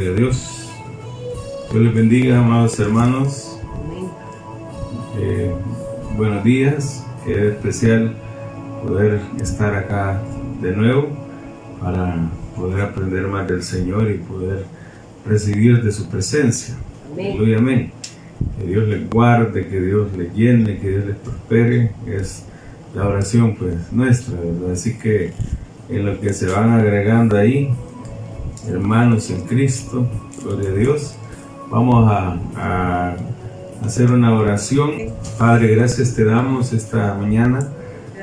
Gloria a Dios. Dios les bendiga, amados hermanos. Eh, buenos días. Qué especial poder estar acá de nuevo para poder aprender más del Señor y poder recibir de su presencia. Aleluya, amén. Que Dios les guarde, que Dios les llene, que Dios les prospere. Es la oración pues nuestra, ¿verdad? Así que en lo que se van agregando ahí, hermanos en Cristo, gloria a Dios, vamos a, a hacer una oración. Padre, gracias te damos esta mañana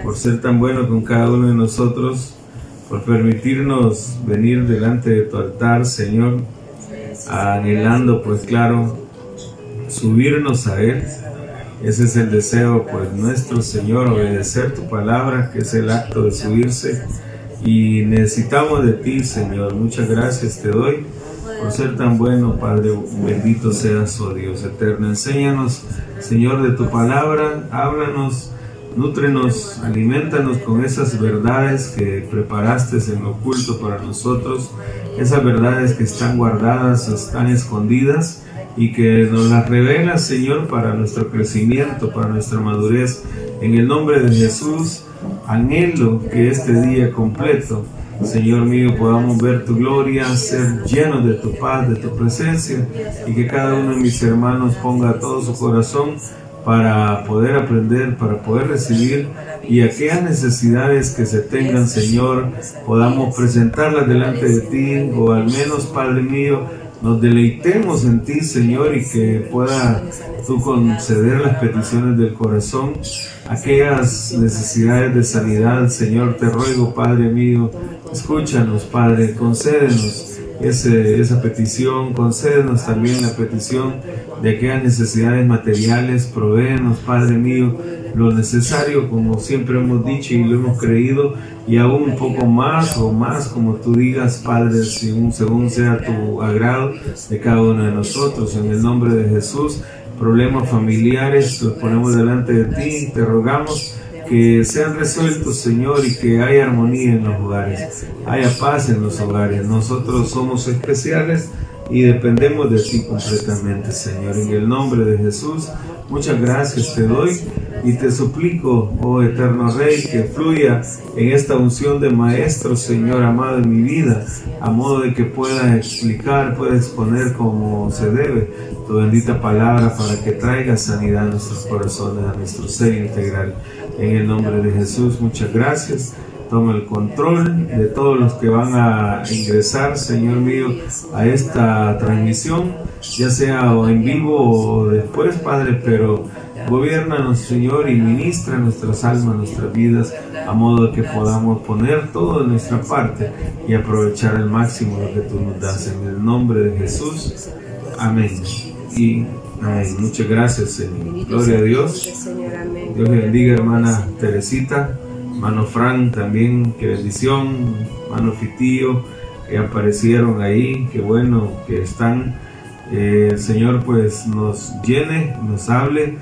por ser tan bueno con cada uno de nosotros, por permitirnos venir delante de tu altar, Señor, anhelando, pues claro, subirnos a Él. Ese es el deseo, pues nuestro Señor, obedecer tu palabra, que es el acto de subirse. Y necesitamos de ti, Señor. Muchas gracias te doy por ser tan bueno, Padre. Bendito seas, oh Dios eterno. Enséñanos, Señor, de tu palabra. Háblanos, nútrenos, alimentanos con esas verdades que preparaste en oculto para nosotros. Esas verdades que están guardadas, están escondidas y que nos las revela, Señor, para nuestro crecimiento, para nuestra madurez. En el nombre de Jesús, anhelo que este día completo, Señor mío, podamos ver tu gloria, ser llenos de tu paz, de tu presencia, y que cada uno de mis hermanos ponga todo su corazón para poder aprender, para poder recibir y aquellas necesidades que se tengan, Señor, podamos presentarlas delante de ti, o al menos, Padre mío, nos deleitemos en ti, Señor, y que pueda tú conceder las peticiones del corazón, aquellas necesidades de sanidad, Señor, te ruego, Padre mío, escúchanos, Padre, concédenos ese, esa petición, concédenos también la petición de aquellas necesidades materiales, provéenos, Padre mío, lo necesario, como siempre hemos dicho y lo hemos creído, y aún un poco más o más, como tú digas, Padre, según, según sea tu agrado de cada uno de nosotros. En el nombre de Jesús, problemas familiares los ponemos delante de ti, te rogamos que sean resueltos, Señor, y que haya armonía en los hogares, haya paz en los hogares. Nosotros somos especiales y dependemos de ti completamente, Señor. En el nombre de Jesús, muchas gracias te doy y te suplico, oh eterno Rey, que fluya en esta unción de Maestro, Señor amado en mi vida, a modo de que pueda explicar, pueda exponer como se debe tu bendita palabra para que traiga sanidad a nuestros corazones, a nuestro ser integral. En el nombre de Jesús, muchas gracias. Toma el control de todos los que van a ingresar, Señor mío, a esta transmisión, ya sea en vivo o después, Padre, pero gobiernanos, Señor, y ministra nuestras almas, nuestras vidas, a modo que podamos poner todo de nuestra parte y aprovechar al máximo lo que tú nos das. En el nombre de Jesús. Amén. Y amén. Muchas gracias, Señor. Gloria a Dios. Dios bendiga, hermana Teresita. Mano Frank también, qué bendición. Mano Fitío, que aparecieron ahí. Qué bueno que están. Eh, el Señor pues nos llene, nos hable,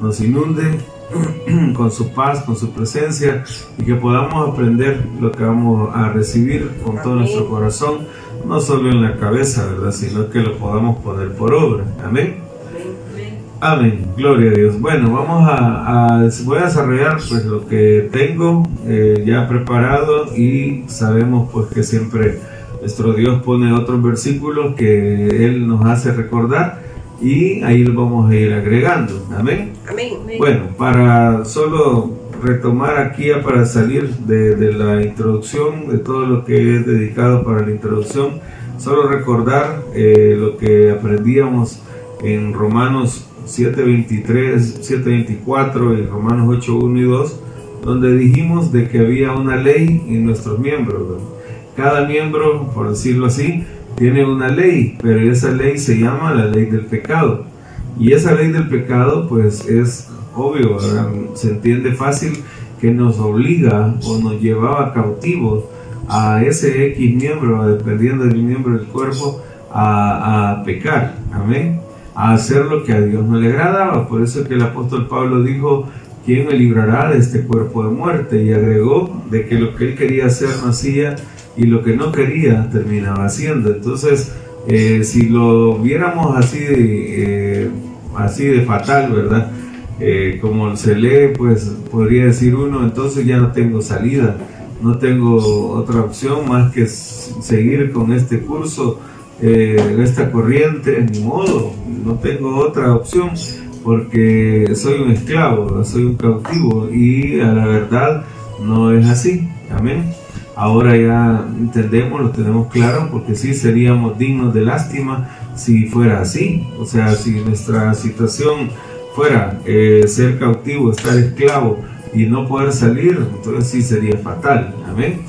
nos inunde con su paz, con su presencia y que podamos aprender lo que vamos a recibir con todo nuestro corazón, no solo en la cabeza, ¿verdad? Sino que lo podamos poner por obra. Amén. Amén, gloria a Dios. Bueno, vamos a, voy a desarrollar pues lo que tengo eh, ya preparado y sabemos pues que siempre nuestro Dios pone otros versículos que Él nos hace recordar y ahí lo vamos a ir agregando. Amén. Amén. Bueno, para solo retomar aquí ya para salir de, de la introducción, de todo lo que es dedicado para la introducción, solo recordar eh, lo que aprendíamos en Romanos 7.23, 7.24 y Romanos 8.1 y 2, donde dijimos de que había una ley en nuestros miembros. Cada miembro, por decirlo así, tiene una ley, pero esa ley se llama la ley del pecado. Y esa ley del pecado, pues es obvio, se entiende fácil que nos obliga o nos llevaba cautivos a ese X miembro, dependiendo del miembro del cuerpo, a, a pecar. Amén hacer lo que a Dios no le agradaba. Por eso que el apóstol Pablo dijo, ¿quién me librará de este cuerpo de muerte? Y agregó de que lo que él quería hacer no hacía y lo que no quería terminaba haciendo. Entonces Eh, si lo viéramos así de, eh, así de fatal, ¿verdad? Eh, como se lee, pues podría decir uno, entonces ya no tengo salida, no tengo otra opción más que seguir con este curso, esta corriente, ni modo, no tengo otra opción porque soy un esclavo, soy un cautivo y a la verdad no es así. Amén. Ahora ya entendemos, lo tenemos claro, porque sí seríamos dignos de lástima si fuera así. O sea, si nuestra situación fuera eh, ser cautivo, estar esclavo y no poder salir, entonces sí sería fatal. Amén.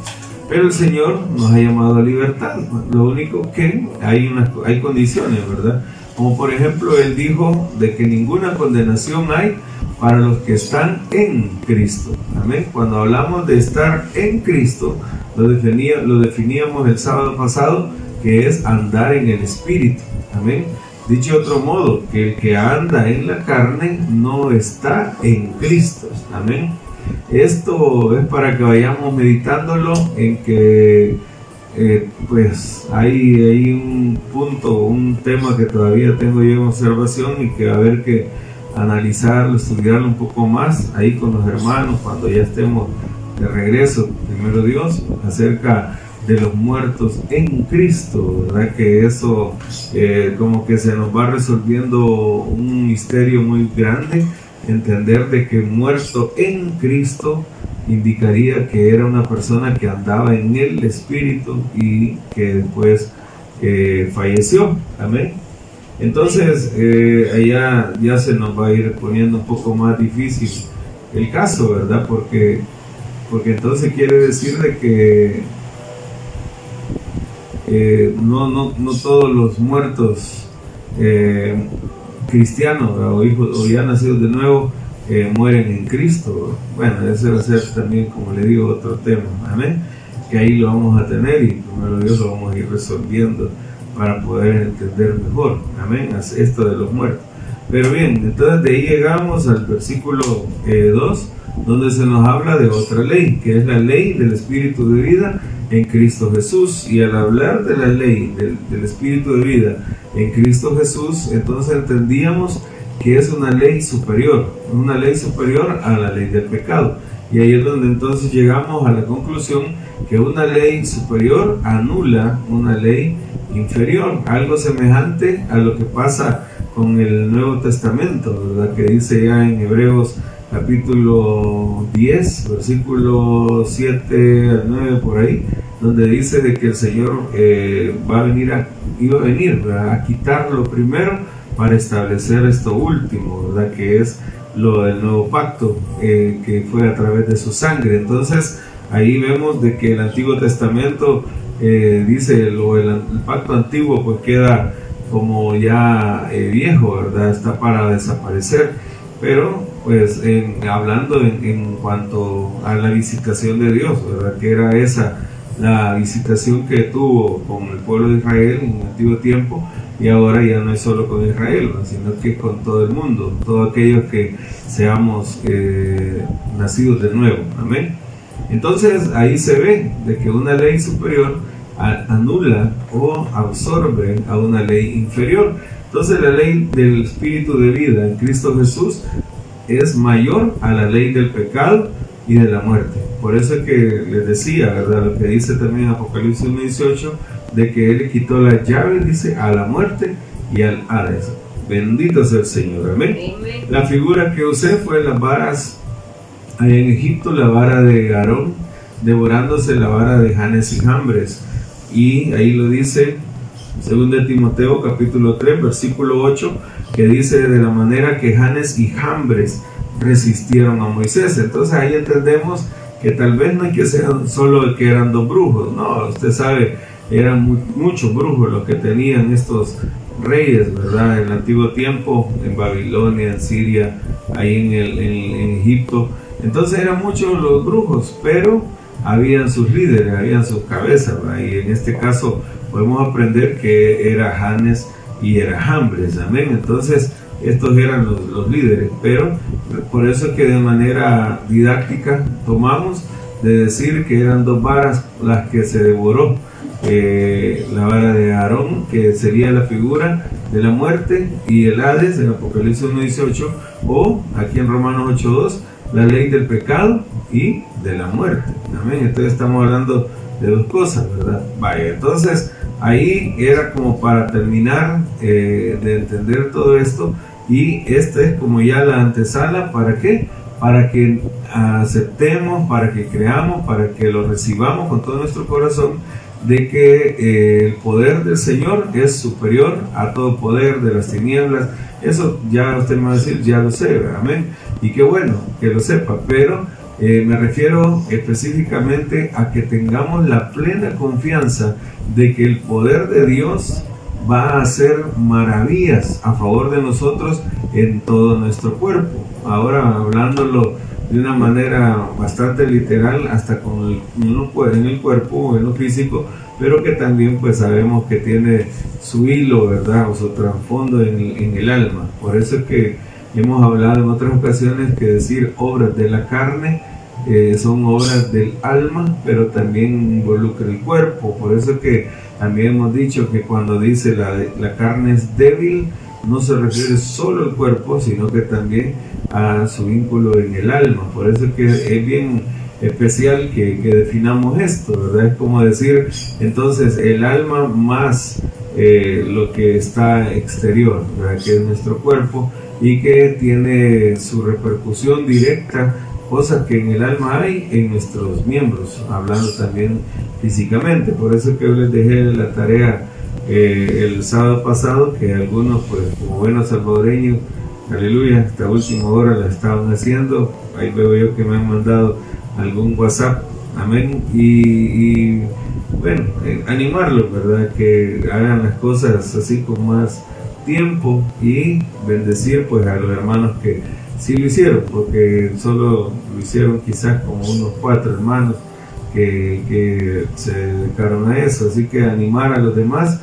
Pero el Señor nos ha llamado a libertad. Lo único que hay, unas, hay condiciones, ¿verdad? Como por ejemplo, Él dijo de que ninguna condenación hay para los que están en Cristo. Amén. Cuando hablamos de estar en Cristo, lo, definía, lo definíamos el sábado pasado, que es andar en el Espíritu. Amén. Dicho de otro modo, que el que anda en la carne no está en Cristo. Amén. Esto es para que vayamos meditándolo en que eh, pues hay, hay un punto, un tema que todavía tengo yo en observación y que a ver que analizarlo, estudiarlo un poco más ahí con los hermanos cuando ya estemos de regreso, primero Dios, acerca de los muertos en Cristo, ¿verdad? Que eso eh, como que se nos va resolviendo un misterio muy grande, entender de que muerto en Cristo indicaría que era una persona que andaba en el Espíritu y que después eh, falleció, amén. Entonces, eh, allá ya se nos va a ir poniendo un poco más difícil el caso, ¿verdad? Porque, porque entonces quiere decir de que eh, no, no, no, todos los muertos cristianos o hijos o ya nacidos de nuevo mueren en Cristo. Bueno, ese va a ser también, como le digo, otro tema. Amén. Que ahí lo vamos a tener y primero Dios lo vamos a ir resolviendo para poder entender mejor, amén, esto de los muertos. Pero bien, entonces de ahí llegamos al versículo 2, eh, donde se nos habla de otra ley, que es la ley del Espíritu de vida en Cristo Jesús. Y al hablar de la ley del, Espíritu de vida en Cristo Jesús, entonces entendíamos que es una ley superior, una ley superior a la ley del pecado. Y ahí es donde entonces llegamos a la conclusión que una ley superior anula una ley inferior, algo semejante a lo que pasa con el Nuevo Testamento, ¿verdad? que dice ya en Hebreos capítulo 10, versículo 7 al 9 por ahí, donde dice de que el Señor eh, va a venir a, iba a venir a quitar lo primero para establecer esto último, ¿verdad? que es lo del nuevo pacto eh, que fue a través de su sangre. Entonces ahí vemos de que el Antiguo Testamento eh, dice lo, el, pacto antiguo pues queda como ya eh, viejo, ¿verdad? Está para desaparecer. Pero pues hablando en, en, cuanto a la visitación de Dios, ¿verdad? Que era esa la visitación que tuvo con el pueblo de Israel en el antiguo tiempo y ahora ya no es solo con Israel, sino que con todo el mundo, todos aquellos que seamos eh, nacidos de nuevo. Amén. Entonces ahí se ve de que una ley superior anula o absorbe a una ley inferior. Entonces la ley del espíritu de vida en Cristo Jesús es mayor a la ley del pecado y de la muerte. Por eso es que les decía, ¿verdad? Lo que dice también Apocalipsis 1.18, de que Él le quitó las llaves, dice, a la muerte y al Hades. Bendito sea el Señor. Amén. La figura que usé fue las varas en Egipto, la vara de Aarón, devorándose la vara de Janes y Jambres. Y ahí lo dice, según de Timoteo capítulo 3, versículo 8, que dice de la manera que Janes y Jambres resistieron a Moisés. Entonces ahí entendemos que tal vez no hay que ser solo que eran dos brujos, no, usted sabe, eran muchos brujos los que tenían estos reyes, ¿verdad? En el antiguo tiempo, en Babilonia, en Siria, ahí en, el, en, Egipto. Entonces eran muchos los brujos, pero habían sus líderes, habían sus cabezas, y en este caso podemos aprender que era Janes y era Jambres, amén. Entonces, estos eran los, líderes, pero por eso que de manera didáctica tomamos de decir que eran dos varas las que se devoró eh, la vara de Aarón, que sería la figura de la muerte, y el Hades en Apocalipsis 1.18, o aquí en Romanos 8.2, la ley del pecado y de la muerte. Amén. Entonces estamos hablando de dos cosas, ¿verdad? Vaya, entonces ahí era como para terminar eh, de entender todo esto y esta es como ya la antesala, ¿para qué? Para que aceptemos, para que creamos, para que lo recibamos con todo nuestro corazón de que eh, el poder del Señor es superior a todo poder de las tinieblas. Eso ya usted me va a decir, ya lo sé, amén. Y qué bueno que lo sepa, pero eh, me refiero específicamente a que tengamos la plena confianza de que el poder de Dios va a hacer maravillas a favor de nosotros en todo nuestro cuerpo. Ahora hablándolo de una manera bastante literal, hasta con el, en el cuerpo en lo físico, pero que también pues sabemos que tiene su hilo, ¿verdad? O su trasfondo en, en el alma. Por eso es que hemos hablado en otras ocasiones que decir obras de la carne eh, son obras del alma, pero también involucra el cuerpo. Por eso que también hemos dicho que cuando dice la, la carne es débil, no se refiere solo al cuerpo, sino que también a su vínculo en el alma. Por eso que es bien especial que, que definamos esto, ¿verdad? Es como decir, entonces, el alma más eh, lo que está exterior, ¿verdad? Que es nuestro cuerpo y que tiene su repercusión directa cosas que en el alma hay en nuestros miembros, hablando también físicamente. Por eso que les dejé la tarea eh, el sábado pasado, que algunos, pues como buenos salvadoreños, aleluya, esta última hora la estaban haciendo. Ahí veo yo que me han mandado algún WhatsApp, amén. Y, bueno, eh, animarlos, ¿verdad? Que hagan las cosas así con más tiempo y bendecir pues a los hermanos que sí lo hicieron, porque solo lo hicieron quizás como unos cuatro hermanos que, se dedicaron a eso. Así que animar a los demás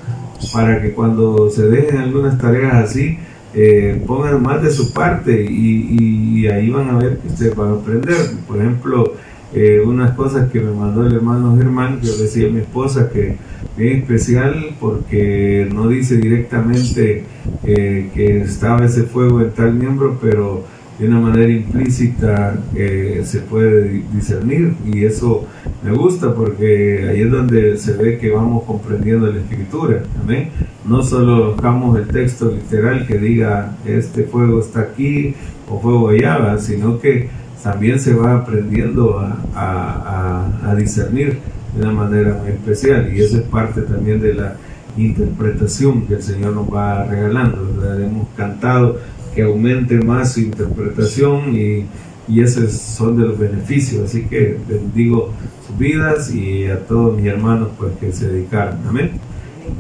para que cuando se dejen algunas tareas así, eh, pongan más de su parte y, ahí van a ver que ustedes van a aprender. Por ejemplo, eh, unas cosas que me mandó el hermano Germán, que decía a mi esposa que es especial porque no dice directamente eh, que estaba ese fuego en tal miembro, pero de una manera implícita eh, se puede discernir y eso me gusta porque ahí es donde se ve que vamos comprendiendo la escritura, amén. No solo buscamos el texto literal que diga este fuego está aquí o fuego allá, sino que también se va aprendiendo a, discernir de una manera muy especial y eso es parte también de la interpretación que el Señor nos va regalando. Hemos cantado que aumente más su interpretación y, y esos son de los beneficios. Así que bendigo sus vidas y a todos mis hermanos pues, que se dedicaron. Amén.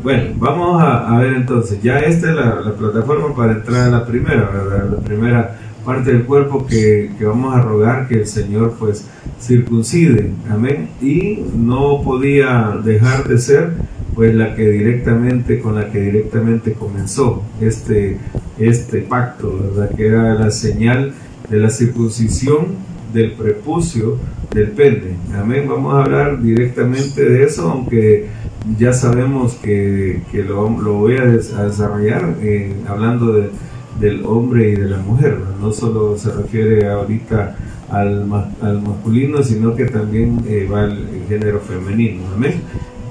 Bueno, vamos a, ver entonces, ya esta es la, plataforma para entrar a la primera, ¿verdad? La primera parte del cuerpo que, que, vamos a rogar que el Señor pues circuncide, amén. Y no podía dejar de ser pues la que directamente, con la que directamente comenzó este, este pacto, ¿verdad? Que era la señal de la circuncisión del prepucio del pene. Amén. Vamos a hablar directamente de eso, aunque ya sabemos que, que lo, voy a, desarrollar eh, hablando de, del hombre y de la mujer. No solo se refiere ahorita al, al masculino, sino que también eh, va al género femenino. Amén.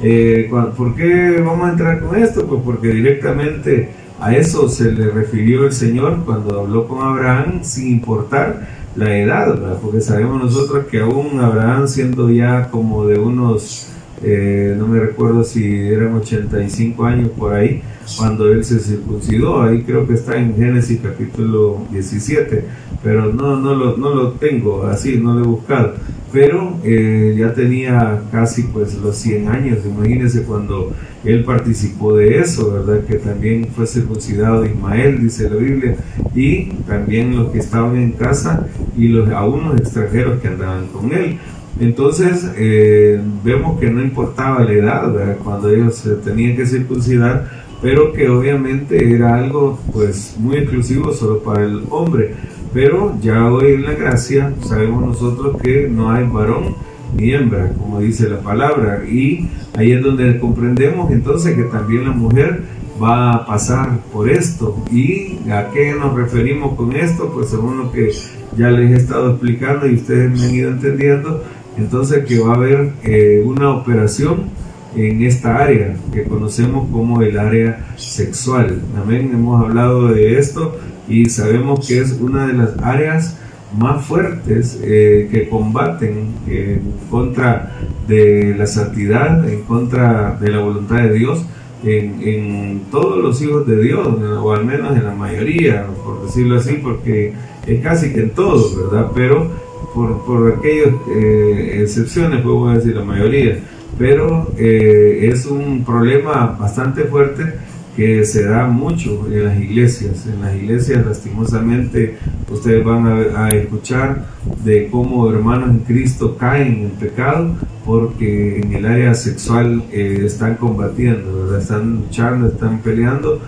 Eh, ¿Por qué vamos a entrar con esto? Pues porque directamente a eso se le refirió el Señor cuando habló con Abraham sin importar la edad, porque sabemos nosotros que aún Abraham siendo ya como de unos, eh, no me recuerdo si eran 85 años por ahí, cuando él se circuncidó, ahí creo que está en Génesis capítulo 17, pero no, no, lo, no lo tengo así, no lo he buscado pero eh, ya tenía casi pues los 100 años, imagínense cuando él participó de eso, ¿verdad? Que también fue circuncidado Ismael, dice la Biblia, y también los que estaban en casa y los, aún los extranjeros que andaban con él. Entonces eh, vemos que no importaba la edad, ¿verdad? Cuando ellos se tenían que circuncidar, pero que obviamente era algo pues muy exclusivo solo para el hombre pero ya hoy en la gracia sabemos nosotros que no hay varón ni hembra, como dice la palabra. Y ahí es donde comprendemos entonces que también la mujer va a pasar por esto. ¿Y a qué nos referimos con esto? Pues según lo que ya les he estado explicando y ustedes me han ido entendiendo, entonces que va a haber eh, una operación en esta área que conocemos como el área sexual. Amén, hemos hablado de esto y sabemos que es una de las áreas más fuertes eh, que combaten en contra de la santidad, en contra de la voluntad de Dios, en, en, todos los hijos de Dios, o al menos en la mayoría, por decirlo así, porque es casi que en todos, ¿verdad? Pero por, por aquellas eh, excepciones, podemos decir la mayoría, pero eh, es un problema bastante fuerte que se da mucho en las iglesias. En las iglesias, lastimosamente, ustedes van a, escuchar de cómo hermanos en Cristo caen en pecado porque en el área sexual eh, están combatiendo, están luchando, están peleando.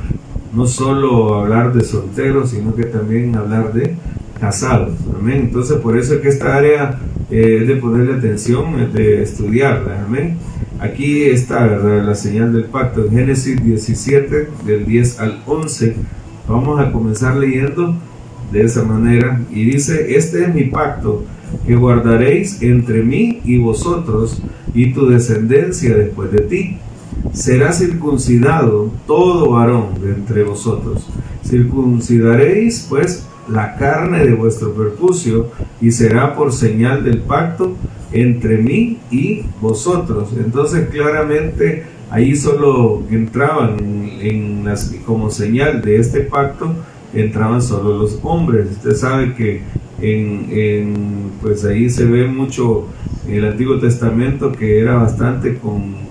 No solo hablar de solteros, sino que también hablar de casados. Amén. Entonces, por eso es que esta área eh, es de ponerle atención, es de estudiarla. Amén. Aquí está la señal del pacto en Génesis 17, del 10 al 11. Vamos a comenzar leyendo de esa manera. Y dice, este es mi pacto que guardaréis entre mí y vosotros y tu descendencia después de ti. Será circuncidado todo varón de entre vosotros. Circuncidaréis pues la carne de vuestro perpucio y será por señal del pacto entre mí y vosotros. Entonces claramente ahí solo entraban en, las, como señal de este pacto, entraban solo los hombres. Usted sabe que en, pues ahí se ve mucho en el Antiguo Testamento que era bastante con,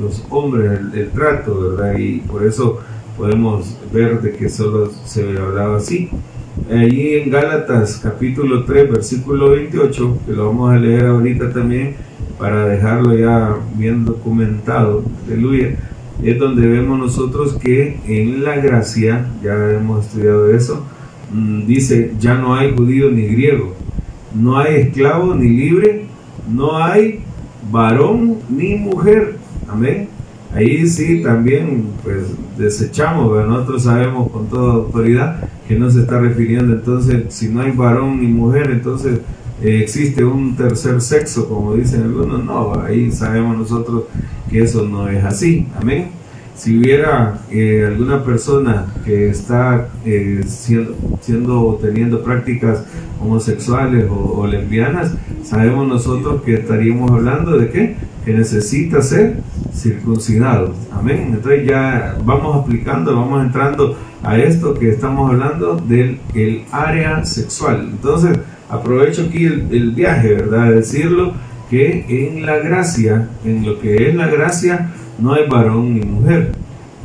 los hombres el, trato, ¿verdad? Y por eso podemos ver de que solo se hablaba así. Allí en Gálatas capítulo 3 versículo 28, que lo vamos a leer ahorita también para dejarlo ya bien documentado, aleluya, es donde vemos nosotros que en la gracia, ya hemos estudiado eso, mm, dice, ya no hay judío ni griego, no hay esclavo ni libre, no hay varón ni mujer, amén. Ahí sí también pues desechamos, pero nosotros sabemos con toda autoridad que no se está refiriendo entonces si no hay varón ni mujer, entonces eh, existe un tercer sexo, como dicen algunos, no, ahí sabemos nosotros que eso no es así, amén. Si hubiera eh, alguna persona que está eh, siendo, siendo, teniendo prácticas homosexuales o, lesbianas, sabemos nosotros que estaríamos hablando de qué? Que necesita ser circuncidado. Amén. Entonces ya vamos aplicando, vamos entrando a esto que estamos hablando del el área sexual. Entonces aprovecho aquí el, viaje, ¿verdad? De decirlo que en la gracia, en lo que es la gracia, no hay varón ni mujer.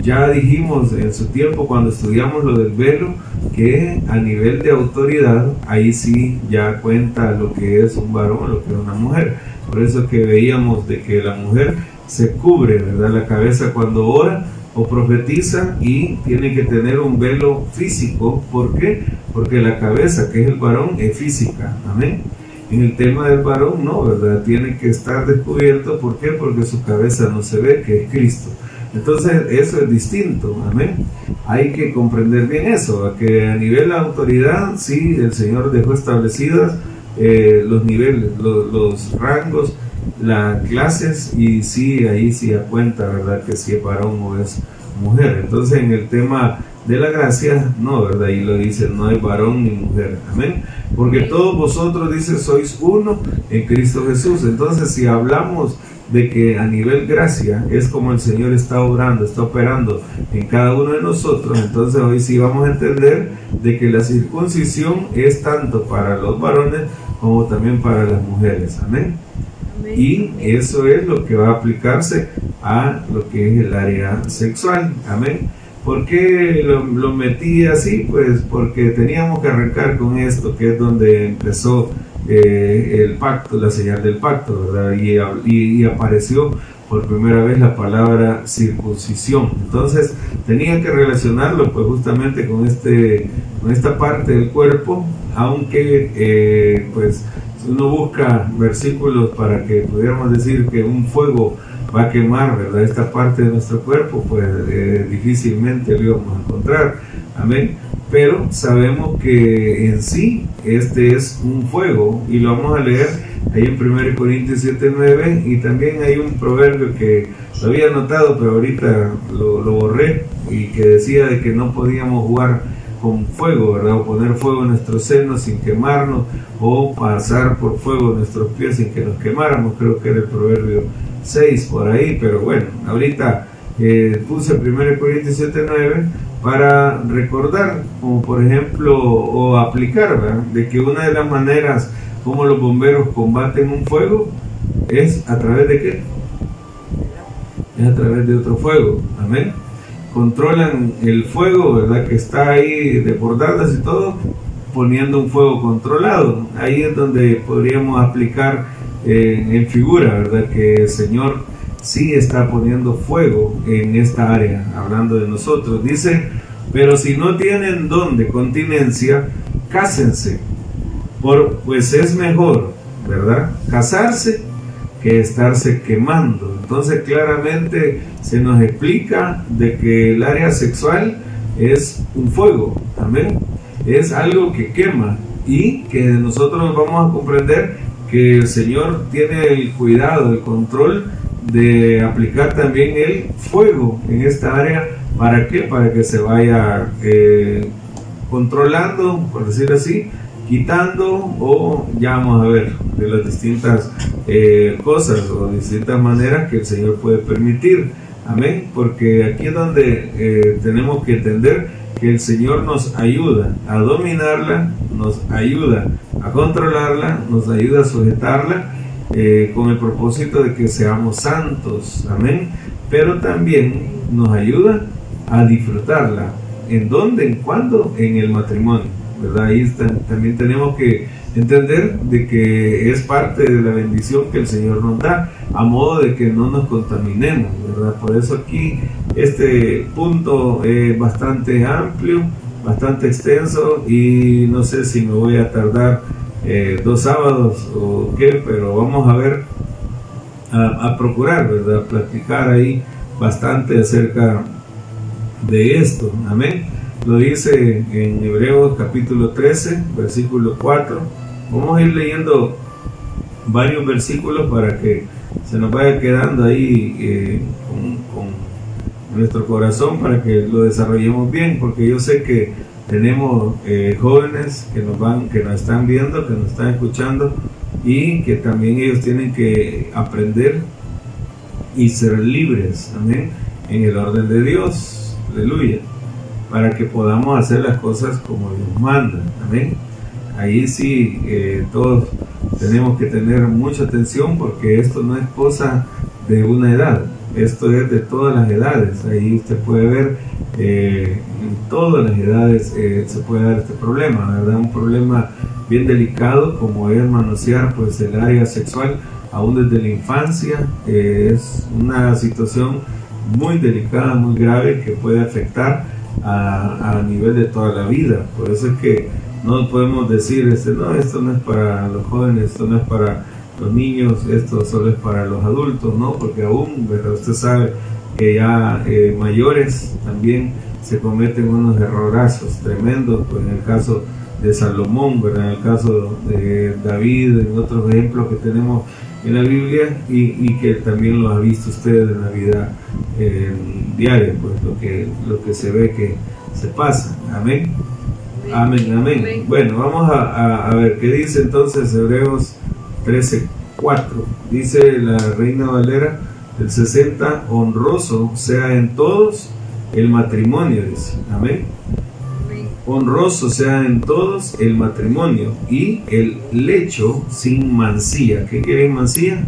Ya dijimos en su tiempo cuando estudiamos lo del velo que a nivel de autoridad ahí sí ya cuenta lo que es un varón, lo que es una mujer. Por eso que veíamos de que la mujer se cubre, ¿verdad? La cabeza cuando ora o profetiza y tiene que tener un velo físico. ¿Por qué? Porque la cabeza, que es el varón, es física. Amén. En el tema del varón, no, ¿verdad? Tiene que estar descubierto. ¿Por qué? Porque su cabeza no se ve, que es Cristo. Entonces, eso es distinto. Amén. Hay que comprender bien eso, que a nivel de autoridad, sí, el Señor dejó establecidas eh, los niveles, los, los rangos las clases y sí, ahí sí da cuenta, ¿verdad? Que si es varón o es mujer. Entonces en el tema de la gracia, no, ¿verdad? Y lo dice, no hay varón ni mujer. Amén. Porque todos vosotros, dice, sois uno en Cristo Jesús. Entonces si hablamos de que a nivel gracia es como el Señor está obrando, está operando en cada uno de nosotros, entonces hoy sí vamos a entender de que la circuncisión es tanto para los varones como también para las mujeres. Amén. Y eso es lo que va a aplicarse a lo que es el área sexual. Amén. ¿Por qué lo, metí así? Pues porque teníamos que arrancar con esto, que es donde empezó eh, el pacto, la señal del pacto, ¿verdad? Y, y, apareció por primera vez la palabra circuncisión. Entonces tenía que relacionarlo pues justamente con, este, con esta parte del cuerpo, aunque eh, pues uno busca versículos para que pudiéramos decir que un fuego va a quemar, ¿verdad? Esta parte de nuestro cuerpo, pues eh, difícilmente lo íbamos a encontrar. Amén. Pero sabemos que en sí este es un fuego y lo vamos a leer ahí en 1 Corintios 7:9 y también hay un proverbio que lo había anotado pero ahorita lo, lo borré y que decía de que no podíamos jugar con fuego, ¿verdad? O poner fuego en nuestros senos sin quemarnos, o pasar por fuego nuestros pies sin que nos quemáramos, creo que era el proverbio 6 por ahí, pero bueno, ahorita eh, puse 1 Corintios 7.9 para recordar, como por ejemplo, o aplicar, ¿verdad? De que una de las maneras como los bomberos combaten un fuego es a través de qué? Es a través de otro fuego, amén controlan el fuego, ¿verdad? Que está ahí de bordadas y todo, poniendo un fuego controlado. Ahí es donde podríamos aplicar eh, en figura, ¿verdad? Que el Señor sí está poniendo fuego en esta área, hablando de nosotros. Dice, pero si no tienen don de continencia, cásense, por, pues es mejor, ¿verdad? Casarse que estarse quemando. Entonces claramente se nos explica de que el área sexual es un fuego, amén. Es algo que quema y que nosotros vamos a comprender que el Señor tiene el cuidado, el control de aplicar también el fuego en esta área. ¿Para qué? Para que se vaya eh, controlando, por decir así, quitando o ya vamos a ver de las distintas eh, cosas o distintas maneras que el Señor puede permitir. Amén. Porque aquí es donde eh, tenemos que entender que el Señor nos ayuda a dominarla, nos ayuda a controlarla, nos ayuda a sujetarla eh, con el propósito de que seamos santos. Amén. Pero también nos ayuda a disfrutarla. ¿En dónde? ¿En cuándo? En el matrimonio. ¿Verdad? Ahí también tenemos que entender de que es parte de la bendición que el Señor nos da, a modo de que no nos contaminemos, ¿verdad? Por eso aquí este punto es bastante amplio, bastante extenso y no sé si me voy a tardar eh, dos sábados o qué, pero vamos a ver, a, a procurar, ¿verdad? Platicar ahí bastante acerca de esto, amén. Lo dice en Hebreos capítulo 13, versículo 4. Vamos a ir leyendo varios versículos para que se nos vaya quedando ahí eh, con, nuestro corazón para que lo desarrollemos bien, porque yo sé que tenemos eh, jóvenes que nos van, que nos están viendo, que nos están escuchando y que también ellos tienen que aprender y ser libres, amén, en el orden de Dios, aleluya para que podamos hacer las cosas como Dios manda. Amén. Ahí sí, eh, todos tenemos que tener mucha atención porque esto no es cosa de una edad, esto es de todas las edades. Ahí usted puede ver, eh, en todas las edades eh, se puede dar este problema, ¿verdad? Un problema bien delicado como es manosear pues el área sexual aún desde la infancia. es una situación muy delicada, muy grave que puede afectar a, nivel de toda la vida. Por eso es que no podemos decir, este, no, esto no es para los jóvenes, esto no es para los niños, esto solo es para los adultos, ¿no? Porque aún, ¿verdad? Usted sabe que ya eh, mayores también se cometen unos errorazos tremendos, pues en el caso de Salomón, ¿verdad? En el caso de David, en otros ejemplos que tenemos en la Biblia y, que también lo ha visto usted en la vida eh, diaria, pues lo que, lo que se ve que se pasa. Amén. Amén, amén. Bueno, vamos a, ver qué dice entonces Hebreos 13, 4. Dice la Reina Valera el 60, honroso sea en todos el matrimonio, dice. Amén honroso sea en todos el matrimonio y el lecho sin mancía. ¿Qué quiere mancía?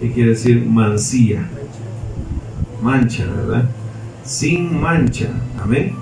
¿Qué quiere decir mancía? Mancha, ¿verdad? Sin mancha. Amén.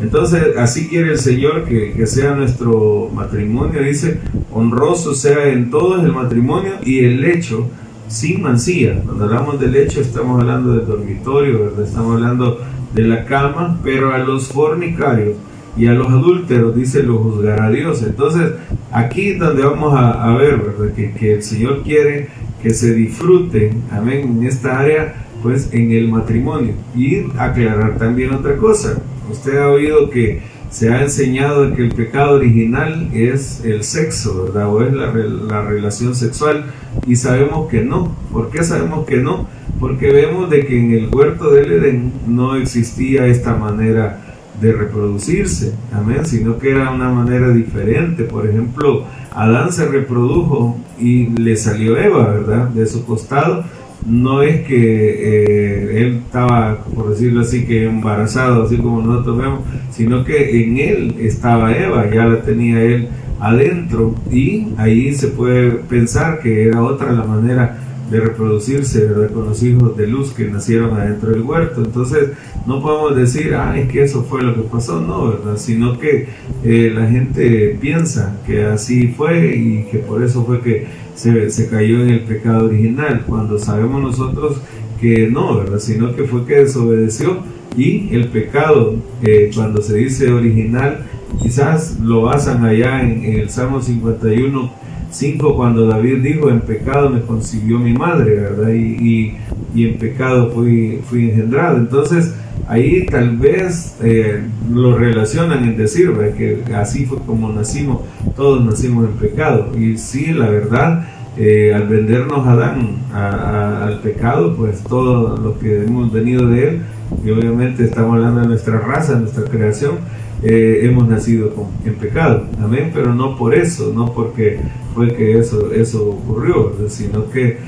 Entonces, así quiere el Señor que, sea nuestro matrimonio. Dice, honroso sea en todos el matrimonio y el lecho sin mancía. Cuando hablamos del lecho, estamos hablando del dormitorio, ¿verdad? Estamos hablando de la cama, pero a los fornicarios y a los adúlteros, dice, lo juzgará Dios. Entonces, aquí es donde vamos a, ver. Que, que, el Señor quiere que se disfrute, amén, en esta área, pues en el matrimonio. Y aclarar también otra cosa. Usted ha oído que se ha enseñado que el pecado original es el sexo, ¿verdad? O es la, la relación sexual. Y sabemos que no. ¿Por qué sabemos que no? Porque vemos de que en el huerto del Edén no existía esta manera de reproducirse, amén, sino que era una manera diferente. Por ejemplo, Adán se reprodujo y le salió Eva, ¿verdad? De su costado. No es que eh, él estaba, por decirlo así, que embarazado, así como nosotros vemos, sino que en él estaba Eva, ya la tenía él adentro y ahí se puede pensar que era otra la manera de reproducirse con los hijos de luz que nacieron adentro del huerto. Entonces no podemos decir, ah, es que eso fue lo que pasó, no, ¿verdad? Sino que eh, la gente piensa que así fue y que por eso fue que se, se, cayó en el pecado original, cuando sabemos nosotros que no, ¿verdad? Sino que fue que desobedeció y el pecado, eh, cuando se dice original, quizás lo basan allá en, el Salmo 51 5 cuando David dijo, en pecado me concibió mi madre, ¿verdad? Y, y, en pecado fui, fui engendrado. Entonces, ahí tal vez eh, lo relacionan en decir. Que así fue como nacimos, todos nacimos en pecado. Y sí, la verdad, eh, al vendernos a Adán al pecado, pues todo lo que hemos venido de él, y obviamente estamos hablando de nuestra raza, nuestra creación, eh, hemos nacido con, en pecado, amén, pero no por eso, no porque fue que eso, eso ocurrió, sino que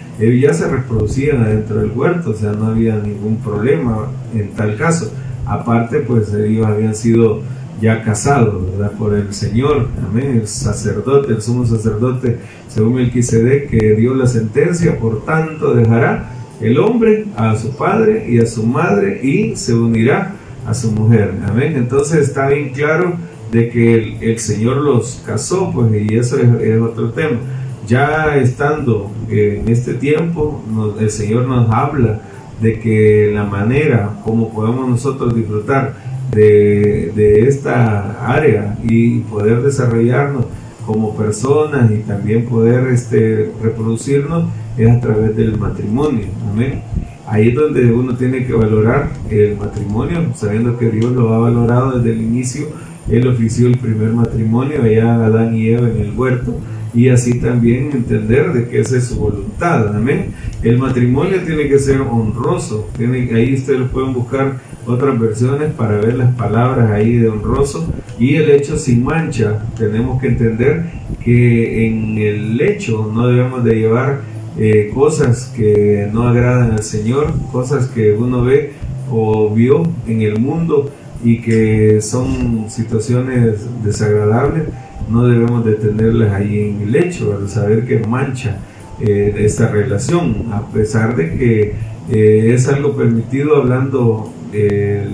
ya se reproducían adentro del huerto, o sea, no había ningún problema en tal caso. Aparte, pues ellos habían sido ya casados. Por el Señor, amén, el sacerdote, el sumo sacerdote, según el Melquisedec, que dio la sentencia, por tanto dejará el hombre a su padre y a su madre y se unirá a su mujer. Amén. Entonces está bien claro de que el, Señor los casó, pues, y eso es, otro tema. Ya estando en este tiempo, el Señor nos habla de que la manera como podemos nosotros disfrutar de, de esta área y poder desarrollarnos como personas y también poder este, reproducirnos es a través del matrimonio. Amén. Ahí es donde uno tiene que valorar el matrimonio, sabiendo que Dios lo ha valorado desde el inicio. Él ofició el primer matrimonio allá Adán y Eva en el huerto y así también entender de que esa es su voluntad. Amén. El matrimonio tiene que ser honroso. Tiene, ahí ustedes pueden buscar otras versiones para ver las palabras ahí de honroso y el hecho sin mancha. Tenemos que entender que en el hecho no debemos de llevar eh, cosas que no agradan al Señor, cosas que uno ve o vio en el mundo y que son situaciones desagradables, no debemos de tenerlas ahí en el hecho, de saber que mancha eh, esta relación, a pesar de que eh, es algo permitido hablando eh,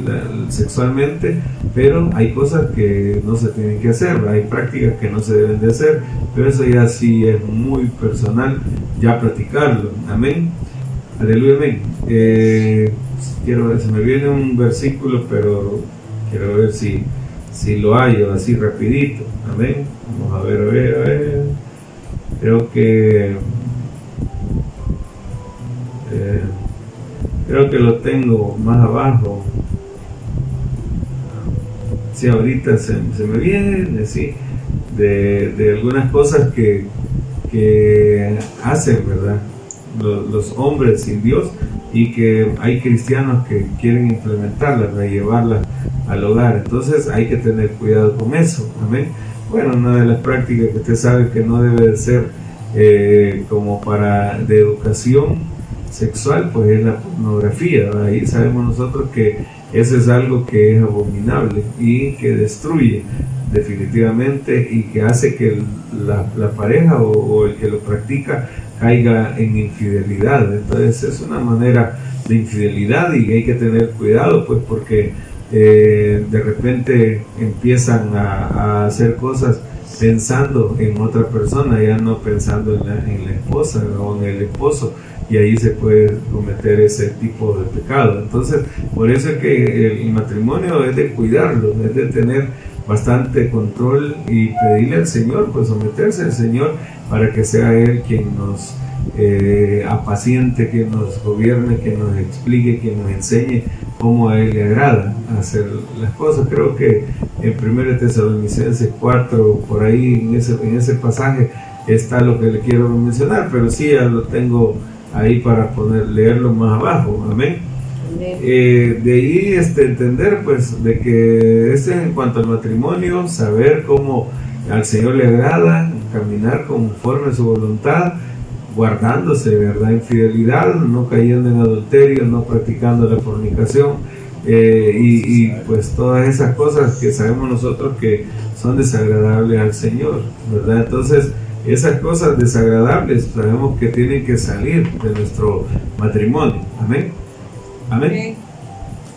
sexualmente, pero hay cosas que no se tienen que hacer, hay prácticas que no se deben de hacer, pero eso ya sí es muy personal, ya practicarlo, amén, aleluya, amén. Eh, quiero ver, se me viene un versículo, pero quiero ver si, si lo hay así rapidito, amén, vamos a ver, a ver, a ver, creo que... Eh, Creo que lo tengo más abajo. Si ahorita se, me viene, sí, de, algunas cosas que, que hacen, ¿verdad? Los, hombres sin Dios y que hay cristianos que quieren implementarlas, llevarlas al hogar. Entonces hay que tener cuidado con eso. Amén. Bueno, una de las prácticas que usted sabe que no debe de ser eh, como para de educación sexual, pues es la pornografía. Ahí sabemos nosotros que eso es algo que es abominable y que destruye definitivamente y que hace que la, pareja o, el que lo practica caiga en infidelidad. Entonces es una manera de infidelidad y hay que tener cuidado pues porque eh, de repente empiezan a, a, hacer cosas pensando en otra persona, ya no pensando en la, en la esposa o en el esposo y ahí se puede cometer ese tipo de pecado. Entonces, por eso es que el matrimonio es de cuidarlo, es de tener bastante control y pedirle al Señor, pues someterse al Señor para que sea Él quien nos eh, apaciente, que nos gobierne, que nos explique, que nos enseñe cómo a Él le agrada hacer las cosas. Creo que en 1 Tesalonicenses 4, por ahí en ese, en ese pasaje está lo que le quiero mencionar, pero sí ya lo tengo ahí para poner, leerlo más abajo. Amén. Eh, de ahí este, entender pues de que este en cuanto al matrimonio, saber cómo al Señor le agrada, caminar conforme a su voluntad, guardándose, ¿verdad? En fidelidad, no cayendo en adulterio, no practicando la fornicación eh, y, pues todas esas cosas que sabemos nosotros que son desagradables al Señor, ¿verdad? Entonces, esas cosas desagradables sabemos que tienen que salir de nuestro matrimonio. Amén. Amén.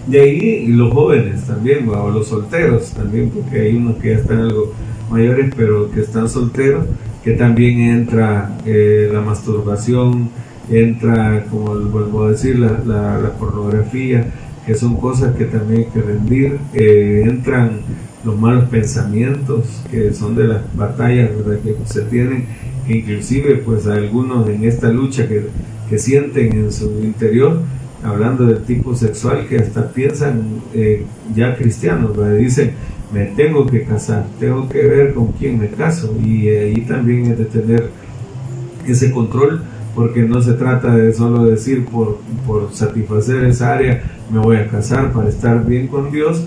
De ahí los jóvenes también, o los solteros también, porque hay unos que ya están algo mayores, pero que están solteros que también entra eh, la masturbación, entra, como vuelvo a decir, la, la, pornografía, que son cosas que también hay que rendir, eh, entran los malos pensamientos, que son de las batallas que se tienen, inclusive pues algunos en esta lucha que, que sienten en su interior, hablando del tipo sexual, que hasta piensan eh, ya cristianos, dicen, me tengo que casar, tengo que ver con quién me caso y ahí también es de tener ese control porque no se trata de solo decir por, por satisfacer esa área me voy a casar para estar bien con Dios,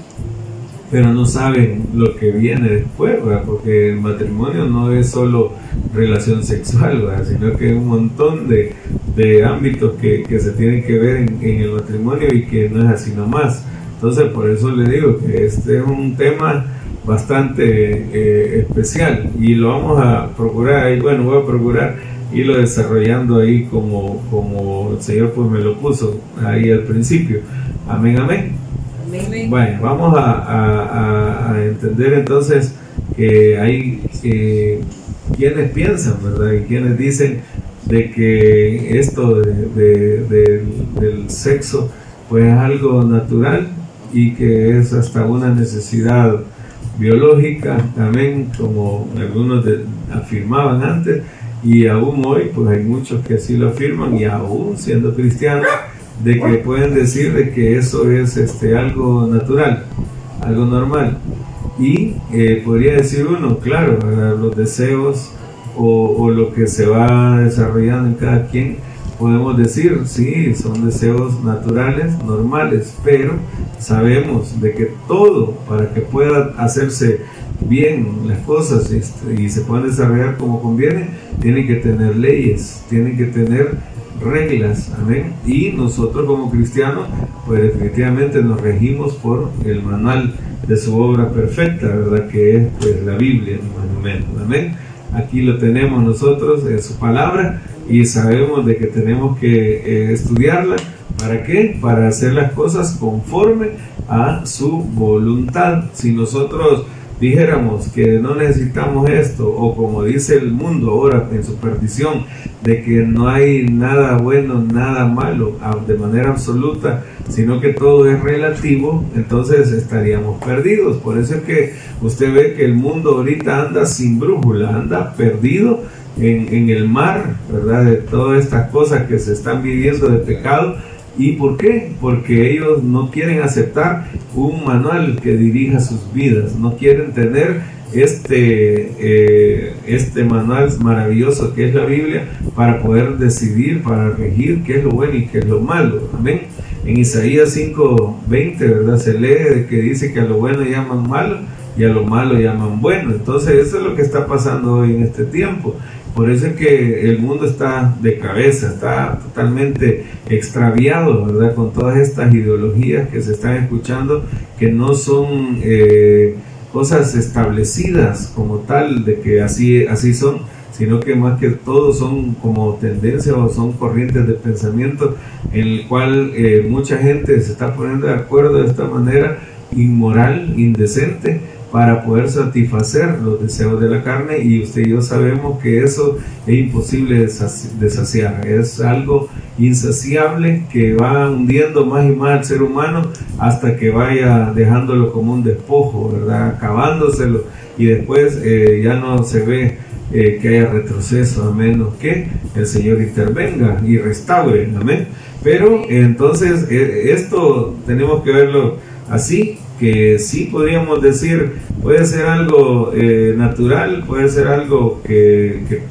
pero no saben lo que viene después, porque el matrimonio no es solo relación sexual, sino que hay un montón de, de ámbitos que, que, se tienen que ver en, en el matrimonio y que no es así nomás. Entonces, por eso le digo que este es un tema bastante eh, especial y lo vamos a procurar, y bueno, voy a procurar irlo desarrollando ahí como, como el Señor pues me lo puso ahí al principio. Amén, amén. Bueno, vamos a, entender entonces que hay quienes piensan, ¿verdad? Y quienes dicen de que esto de, del sexo pues es algo natural y que es hasta una necesidad biológica, también como algunos afirmaban antes, y aún hoy pues hay muchos que así lo afirman y aún siendo cristianos de que pueden decir de que eso es este algo natural, algo normal. Y eh, podría decir uno, claro, los deseos o, lo que se va desarrollando en cada quien podemos decir, sí, son deseos naturales, normales, pero sabemos de que todo para que pueda hacerse bien las cosas este, y se puedan desarrollar como conviene, tienen que tener leyes, tienen que tener reglas, amén. Y nosotros como cristianos, pues definitivamente nos regimos por el manual de su obra perfecta, ¿verdad? Que es pues, la Biblia, amén. Aquí lo tenemos nosotros en su palabra y sabemos de que tenemos que eh, estudiarla. ¿Para qué? Para hacer las cosas conforme a su voluntad. Si nosotros dijéramos que no necesitamos esto, o como dice el mundo ahora en su perdición, de que no hay nada bueno, nada malo de manera absoluta, sino que todo es relativo, entonces estaríamos perdidos. Por eso es que usted ve que el mundo ahorita anda sin brújula, anda perdido en, el mar, ¿verdad? De todas estas cosas que se están viviendo de pecado. ¿Y por qué? Porque ellos no quieren aceptar un manual que dirija sus vidas, no quieren tener este, eh, este manual maravilloso que es la Biblia para poder decidir, para regir qué es lo bueno y qué es lo malo. Amén. En Isaías 5:20, ¿verdad? Se lee que dice que a lo bueno llaman malo y a lo malo llaman bueno. Entonces, eso es lo que está pasando hoy en este tiempo. Por eso es que el mundo está de cabeza, está totalmente extraviado, ¿verdad? Con todas estas ideologías que se están escuchando, que no son eh, cosas establecidas como tal, de que así, así son, sino que más que todo son como tendencias o son corrientes de pensamiento en el cual eh, mucha gente se está poniendo de acuerdo de esta manera inmoral, indecente, para poder satisfacer los deseos de la carne y usted y yo sabemos que eso es imposible de saciar, es algo insaciable que va hundiendo más y más al ser humano hasta que vaya dejándolo como un despojo, ¿verdad? Acabándoselo y después eh, ya no se ve eh, que haya retroceso a menos que el Señor intervenga y restaure, amén. Pero entonces eh, esto tenemos que verlo así, que sí podríamos decir, puede ser algo eh, natural, puede ser algo que,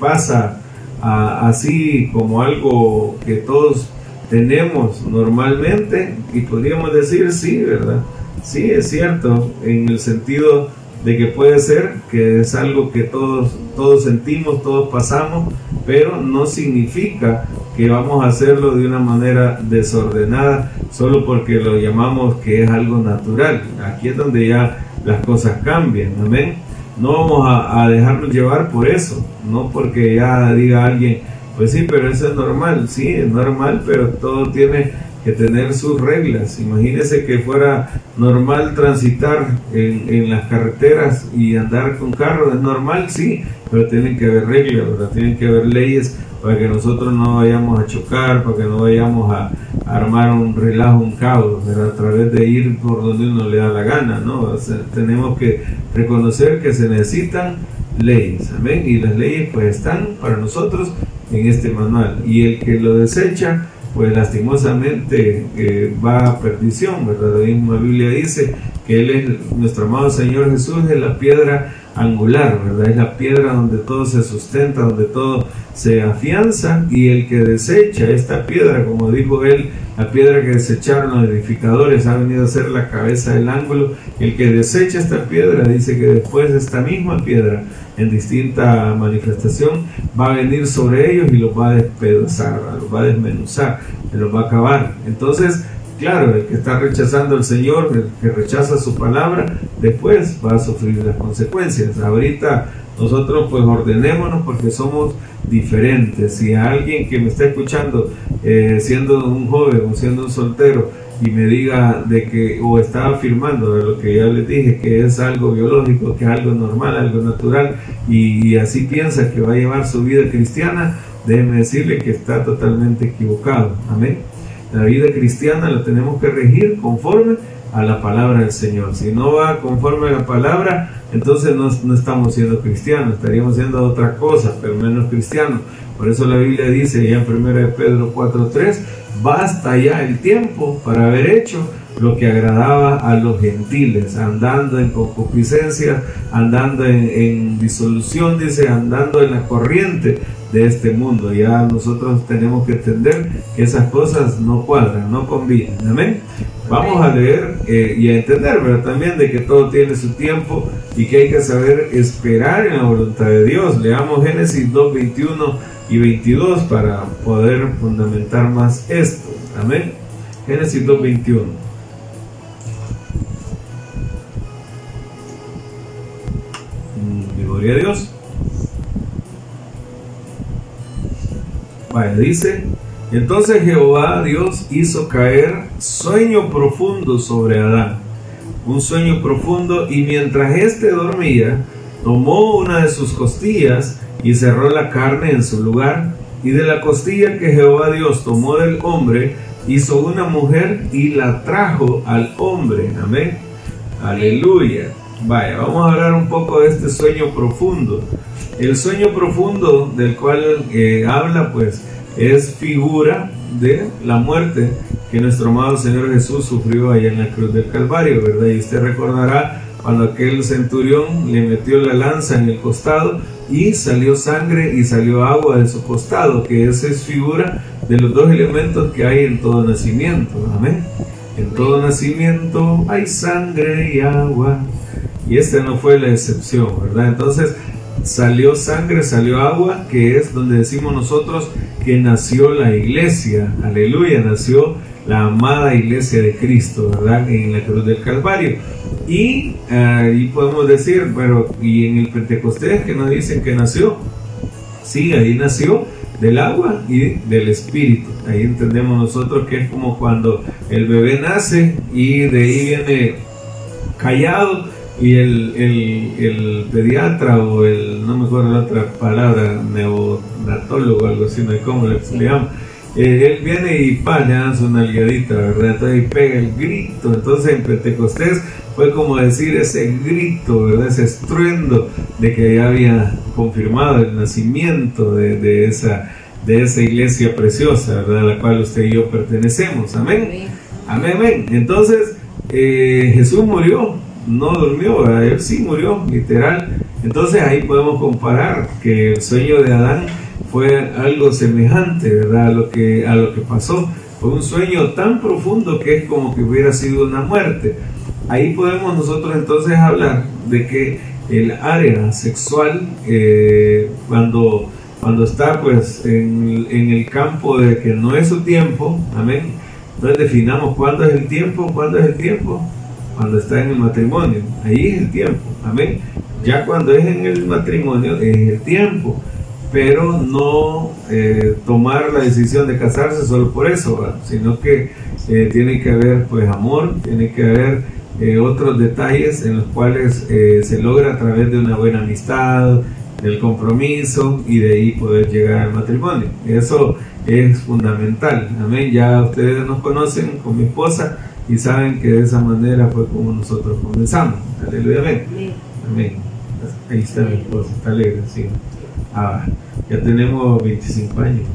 pasa así como algo que todos tenemos normalmente y podríamos decir sí, ¿verdad? Sí, es cierto, en el sentido de que puede ser que es algo que todos, todos sentimos, todos pasamos, pero no significa que vamos a hacerlo de una manera desordenada solo porque lo llamamos que es algo natural. Aquí es donde ya las cosas cambian, amén. No vamos a, a dejarnos llevar por eso, no porque ya diga alguien, pues sí, pero eso es normal, sí, es normal, pero todo tiene tener sus reglas. Imagínese que fuera normal transitar en, las carreteras y andar con carros, es normal, sí, pero tienen que haber reglas, ¿verdad? tienen que haber leyes para que nosotros no vayamos a chocar, para que no vayamos a, armar un relajo, un caos, a través de ir por donde uno le da la gana, ¿no? tenemos que reconocer que se necesitan leyes, amén, y las leyes pues están para nosotros en este manual, y el que lo desecha, pues lastimosamente eh, va a perdición, ¿verdad? La misma Biblia dice que Él es nuestro amado Señor Jesús, es la piedra angular, ¿verdad? Es la piedra donde todo se sustenta, donde todo se afianza y el que desecha esta piedra, como dijo él, la piedra que desecharon los edificadores ha venido a ser la cabeza del ángulo, el que desecha esta piedra dice que después de esta misma piedra en distinta manifestación va a venir sobre ellos y los va a despedazar, los va a desmenuzar, los va a acabar. Entonces, Claro, el que está rechazando al Señor, el que rechaza su palabra, después va a sufrir las consecuencias. Ahorita nosotros pues ordenémonos porque somos diferentes. Si alguien que me está escuchando, eh, siendo un joven o siendo un soltero, y me diga de que, o está afirmando de lo que ya les dije, que es algo biológico, que es algo normal, algo natural, y, y así piensa que va a llevar su vida cristiana, déjeme decirle que está totalmente equivocado. Amén. La vida cristiana la tenemos que regir conforme a la palabra del Señor. Si no va conforme a la palabra, entonces no, no estamos siendo cristianos, estaríamos siendo otra cosa, pero menos cristianos. Por eso la Biblia dice ya en 1 Pedro 4.3, basta ya el tiempo para haber hecho lo que agradaba a los gentiles, andando en concupiscencia, andando en, en disolución, dice, andando en la corriente de este mundo. Ya nosotros tenemos que entender que esas cosas no cuadran, no convienen. Amén. Vamos a leer eh, y a entender, pero también de que todo tiene su tiempo y que hay que saber esperar en la voluntad de Dios. Leamos Génesis 2, 21 y 22 para poder fundamentar más esto. Amén. Génesis 2, 21. Mm, gloria a Dios. Dice, entonces Jehová Dios hizo caer sueño profundo sobre Adán, un sueño profundo, y mientras éste dormía, tomó una de sus costillas y cerró la carne en su lugar, y de la costilla que Jehová Dios tomó del hombre, hizo una mujer y la trajo al hombre. Amén. Aleluya. Vaya, vamos a hablar un poco de este sueño profundo. El sueño profundo del cual eh, habla, pues, es figura de la muerte que nuestro amado Señor Jesús sufrió allá en la cruz del Calvario, ¿verdad? Y usted recordará cuando aquel centurión le metió la lanza en el costado y salió sangre y salió agua de su costado, que esa es figura de los dos elementos que hay en todo nacimiento, amén. En todo nacimiento hay sangre y agua, y esta no fue la excepción, ¿verdad? Entonces, salió sangre, salió agua, que es donde decimos nosotros que nació la iglesia, aleluya, nació la amada iglesia de Cristo, ¿verdad? En la cruz del Calvario. Y ahí podemos decir, pero ¿y en el Pentecostés que nos dicen que nació? Sí, ahí nació del agua y del espíritu. Ahí entendemos nosotros que es como cuando el bebé nace y de ahí viene callado y el, el, pediatra o el, no me acuerdo la otra palabra, neonatólogo, algo así, no hay cómo le, llamo, eh, él viene y pa, le dan su nalgadita, ¿verdad? Entonces y pega el grito. Entonces en Pentecostés fue como decir ese grito, ¿verdad? Ese estruendo de que ya había confirmado el nacimiento de, de esa, de esa iglesia preciosa, ¿verdad? A la cual usted y yo pertenecemos. Amén. Amén, amén. Entonces eh, Jesús murió, no durmió, él sí murió, literal. Entonces ahí podemos comparar que el sueño de Adán fue algo semejante, ¿verdad? A lo que, a lo que pasó. Fue un sueño tan profundo que es como que hubiera sido una muerte. Ahí podemos nosotros entonces hablar de que el área sexual, eh, cuando, cuando está pues en, el campo de que no es su tiempo, amén. Entonces definamos cuándo es el tiempo, cuándo es el tiempo, cuando está en el matrimonio, ahí es el tiempo, amén. Ya cuando es en el matrimonio es el tiempo pero no eh, tomar la decisión de casarse solo por eso, sino que eh, tiene que haber pues amor, tiene que haber eh, otros detalles en los cuales se logra a través de una buena amistad, del compromiso y de ahí poder llegar al matrimonio. Eso es fundamental. Amén. Ya ustedes nos conocen con mi esposa y saben que de esa manera fue como nosotros comenzamos. Aleluya. Amén. Amén. Ahí está mi esposa, está alegre, sí. Ah, ya tenemos 25 años,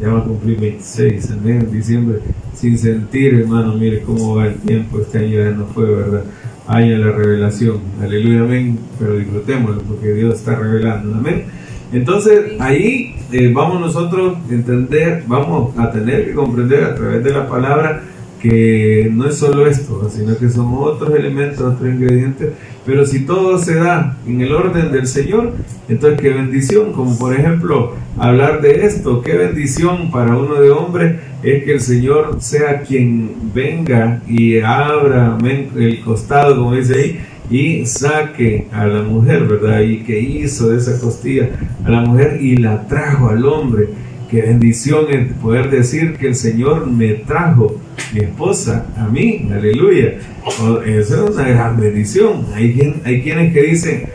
ya va a cumplir 26 en diciembre, sin sentir, hermano, mire cómo va el tiempo, este año ya no fue, ¿verdad? Año la revelación, aleluya, amén, pero disfrutémoslo porque Dios está revelando, amén. Entonces ahí eh, vamos nosotros a entender, vamos a tener que comprender a través de la palabra que no es solo esto, sino que son otros elementos, otros ingredientes, pero si todo se da en el orden del Señor, entonces qué bendición, como por ejemplo hablar de esto, qué bendición para uno de hombre es que el Señor sea quien venga y abra el costado, como dice ahí, y saque a la mujer, ¿verdad? Y que hizo de esa costilla a la mujer y la trajo al hombre. Qué bendición poder decir que el Señor me trajo mi esposa a mí, aleluya. Eso es una gran bendición. Hay, hay quienes que dicen,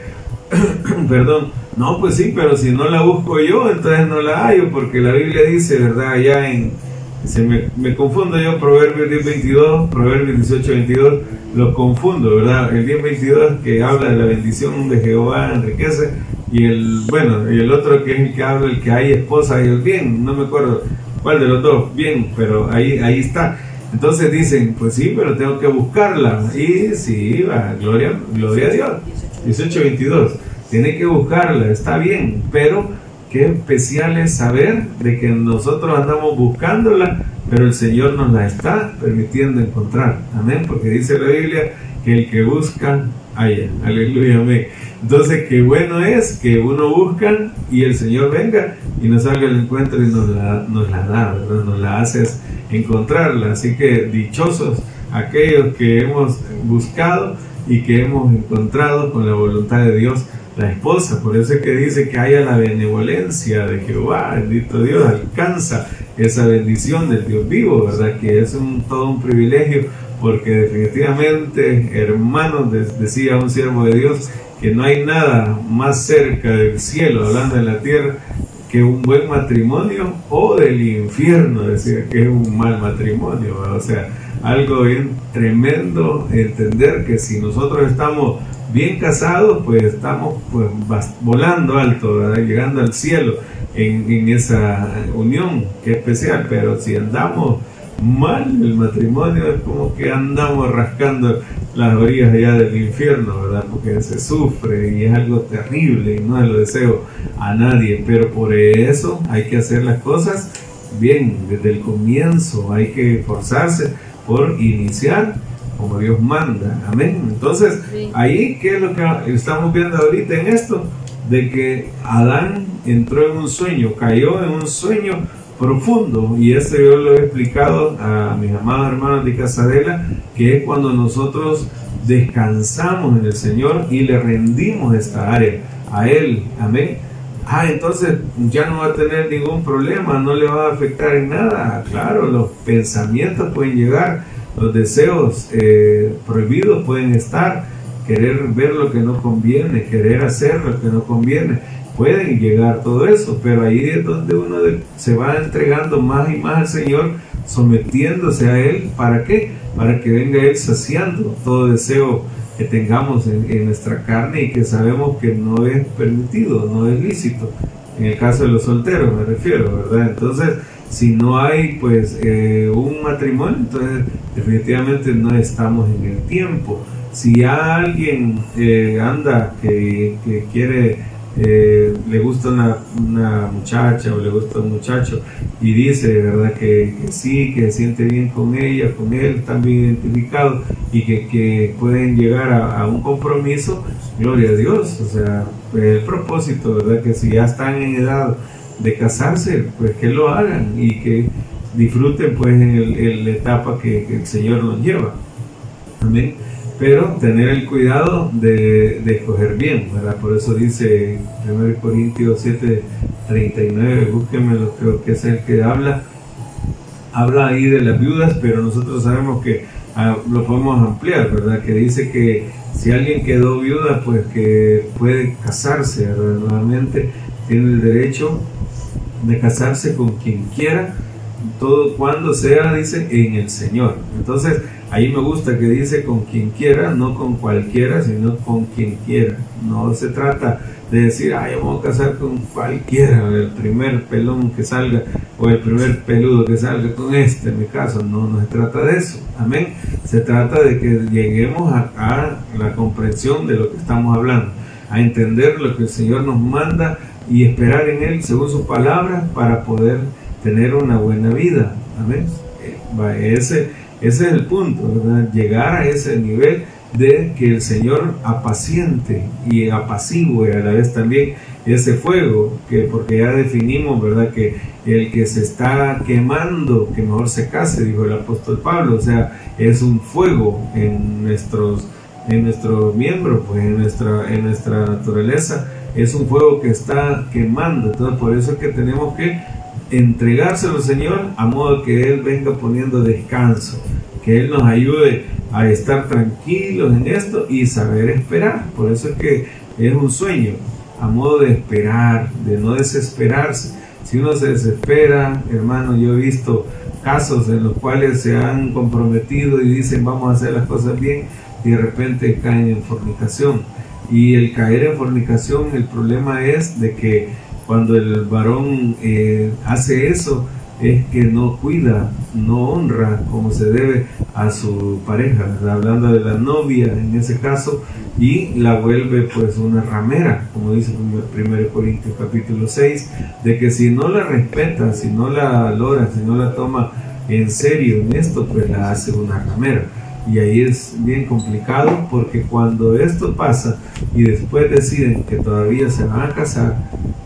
perdón, no, pues sí, pero si no la busco yo, entonces no la hallo, porque la Biblia dice, ¿verdad? Allá en, me confundo yo, Proverbios 10, 22, Proverbios 18, 22, los confundo, ¿verdad? El 10, 22 que habla de la bendición de Jehová enriquece y el, bueno, y el otro que es el que habla, el que hay esposa y el bien, no me acuerdo cuál de los dos, bien, pero ahí, ahí está. Entonces dicen, pues sí, pero tengo que buscarla. Y sí, va, gloria, gloria a Dios. 18-22, tiene que buscarla, está bien, pero qué especial es saber de que nosotros andamos buscándola, pero el Señor nos la está permitiendo encontrar. Amén, porque dice la Biblia que el que busca, haya. Aleluya, amén. Entonces, qué bueno es que uno busca y el Señor venga y nos salga el encuentro y nos la, nos la da, nos la hace encontrarla. Así que dichosos aquellos que hemos buscado y que hemos encontrado con la voluntad de Dios la esposa. Por eso es que dice que haya la benevolencia de Jehová, bendito Dios, alcanza esa bendición del Dios vivo, ¿verdad? Que es un, todo un privilegio porque definitivamente, hermanos, decía un siervo de Dios, que no hay nada más cerca del cielo, hablando de la tierra, que un buen matrimonio o del infierno, decía que es un mal matrimonio, o sea, algo bien tremendo entender que si nosotros estamos bien casados, pues estamos pues volando alto, llegando al cielo en, en esa unión que es especial, pero si andamos mal el matrimonio, es como que andamos rascando las orillas allá del infierno, ¿verdad? Porque se sufre y es algo terrible y no lo deseo a nadie, pero por eso hay que hacer las cosas bien, desde el comienzo, hay que esforzarse por iniciar como Dios manda, amén. Entonces, ahí, ¿qué es lo que estamos viendo ahorita en esto? De que Adán entró en un sueño, cayó en un sueño profundo y eso yo lo he explicado a mis amados hermanos de Casadela que es cuando nosotros descansamos en el Señor y le rendimos esta área a Él, amén. Ah, entonces ya no va a tener ningún problema, no le va a afectar en nada. Claro, los pensamientos pueden llegar, los deseos eh, prohibidos pueden estar, querer ver lo que no conviene, querer hacer lo que no conviene. Pueden llegar todo eso, pero ahí es donde uno se va entregando más y más al Señor, sometiéndose a Él. ¿Para qué? Para que venga Él saciando todo deseo que tengamos en, nuestra carne y que sabemos que no es permitido, no es lícito. En el caso de los solteros me refiero, ¿verdad? Entonces, si no hay pues eh, un matrimonio, entonces definitivamente no estamos en el tiempo. Si alguien eh, anda que, que quiere eh, le gusta una, muchacha o le gusta un muchacho y dice, ¿verdad? Que, sí, que se siente bien con ella, con él, están bien identificados y que, que pueden llegar a, un compromiso, gloria a Dios, o sea, el propósito, ¿verdad? Que si ya están en edad de casarse, pues que lo hagan y que disfruten pues en, la etapa que, que el Señor nos lleva. Amén pero tener el cuidado de, escoger bien, ¿verdad? Por eso dice 1 Corintios 7, 39, búsquenmelo, creo que es el que habla, habla ahí de las viudas, pero nosotros sabemos que ah, lo podemos ampliar, ¿verdad? Que dice que si alguien quedó viuda, pues que puede casarse, ¿verdad? Nuevamente tiene el derecho de casarse con quien quiera, todo cuando sea, dice, en el Señor. Entonces, Ahí me gusta que dice con quien quiera, no con cualquiera, sino con quien quiera. No se trata de decir, ay, vamos a casar con cualquiera, el primer pelón que salga o el primer peludo que salga con este, en mi caso. No, no se trata de eso. Amén. Se trata de que lleguemos a, la comprensión de lo que estamos hablando, a entender lo que el Señor nos manda y esperar en Él según su palabra para poder tener una buena vida. Amén. Eh, ese ese es el punto. Llegar a ese nivel de que el Señor apaciente y apacigüe a la vez también ese fuego, que porque ya definimos, ¿verdad? Que el que se está quemando, que mejor se case, dijo el apóstol Pablo, o sea, es un fuego en nuestros en nuestros miembros, pues en nuestra, en nuestra naturaleza, es un fuego que está quemando. Entonces, por eso es que tenemos que entregárselo al Señor a modo que Él venga poniendo descanso, que Él nos ayude a estar tranquilos en esto y saber esperar. Por eso es que es un sueño, a modo de esperar, de no desesperarse. Si uno se desespera, hermano, yo he visto casos en los cuales se han comprometido y dicen vamos a hacer las cosas bien y de repente caen en fornicación. Y el caer en fornicación, el problema es de que cuando el varón eh, hace eso, es que no cuida, no honra como se debe a su pareja, hablando de la novia en ese caso, y la vuelve pues una ramera, como dice 1 Corintios capítulo 6, de que si no la respeta, si no la valora, si no la toma en serio en esto, pues la hace una ramera. Y ahí es bien complicado porque cuando esto pasa y después deciden que todavía se van a casar,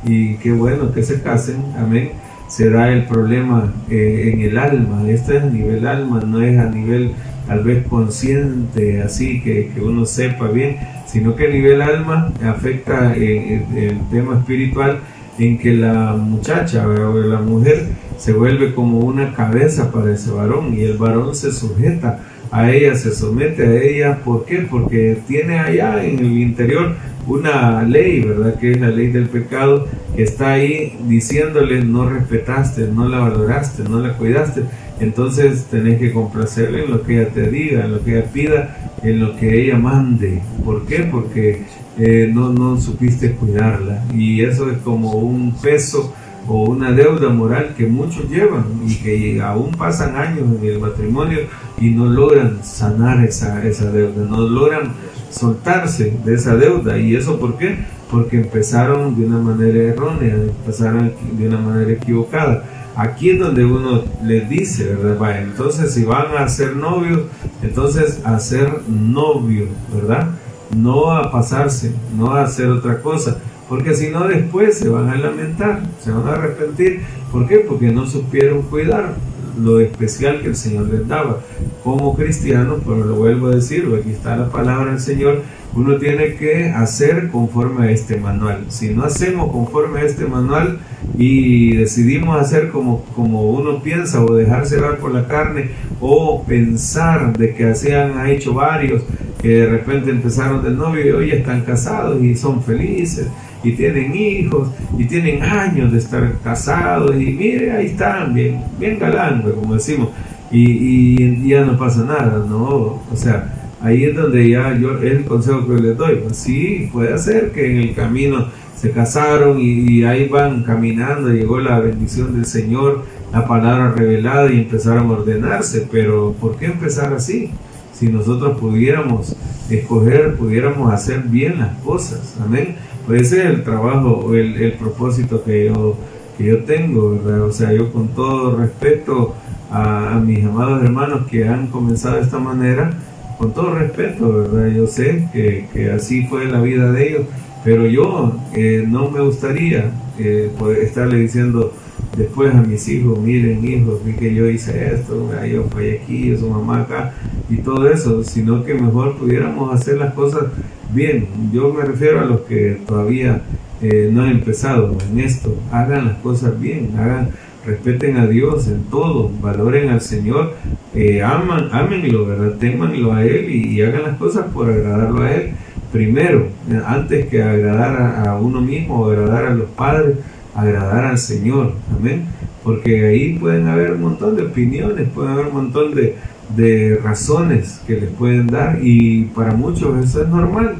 y qué bueno que se casen, amén, se da el problema eh, en el alma. Esto es a nivel alma, no es a nivel tal vez consciente, así que, que uno sepa bien, sino que a nivel alma afecta eh, el tema espiritual en que la muchacha o la mujer se vuelve como una cabeza para ese varón y el varón se sujeta a ella, se somete a ella. ¿Por qué? Porque tiene allá en el interior una ley, ¿verdad? Que es la ley del pecado, que está ahí diciéndole no respetaste, no la valoraste, no la cuidaste. Entonces tenés que complacerle en lo que ella te diga, en lo que ella pida, en lo que ella mande. ¿Por qué? Porque eh, no, no supiste cuidarla. Y eso es como un peso o una deuda moral que muchos llevan y que aún pasan años en el matrimonio y no logran sanar esa, esa deuda, no logran soltarse de esa deuda. ¿Y eso por qué? Porque empezaron de una manera errónea, empezaron de una manera equivocada. Aquí es donde uno les dice, ¿verdad? Vaya, entonces si van a ser novios, entonces a ser novios, ¿verdad? No a pasarse, no a hacer otra cosa porque si no después se van a lamentar, se van a arrepentir. ¿Por qué? Porque no supieron cuidar lo especial que el Señor les daba. Como cristianos, pero lo vuelvo a decir, aquí está la palabra del Señor, uno tiene que hacer conforme a este manual. Si no hacemos conforme a este manual y decidimos hacer como, como uno piensa o dejarse dar por la carne o pensar de que así han hecho varios que de repente empezaron de novio y hoy están casados y son felices y tienen hijos y tienen años de estar casados y mire, ahí están, bien, bien galán, como decimos, y, y, ya no pasa nada, ¿no? O sea, ahí es donde ya yo, es el consejo que les doy, pues sí, puede ser que en el camino se casaron y, ahí van caminando, llegó la bendición del Señor, la palabra revelada y empezaron a ordenarse, pero ¿por qué empezar así? Si nosotros pudiéramos escoger, pudiéramos hacer bien las cosas, amén. Puede ser el trabajo el, el, propósito que yo, que yo tengo, ¿verdad? O sea, yo con todo respeto a, a mis amados hermanos que han comenzado de esta manera, con todo respeto, ¿verdad? Yo sé que, que así fue la vida de ellos, pero yo eh, no me gustaría eh, estarle diciendo después a mis hijos, miren hijos, vi que yo hice esto, yo fui aquí, yo su mamá acá y todo eso, sino que mejor pudiéramos hacer las cosas bien. Yo me refiero a los que todavía eh, no han empezado en esto, hagan las cosas bien, hagan respeten a Dios en todo, valoren al Señor, eh, aman, ámenlo, ¿verdad? Témanlo a Él y, hagan las cosas por agradarlo a Él primero, antes que agradar a, uno mismo, agradar a los padres, agradar al Señor. Amén. Porque ahí pueden haber un montón de opiniones, pueden haber un montón de, de razones que les pueden dar y para muchos eso es normal.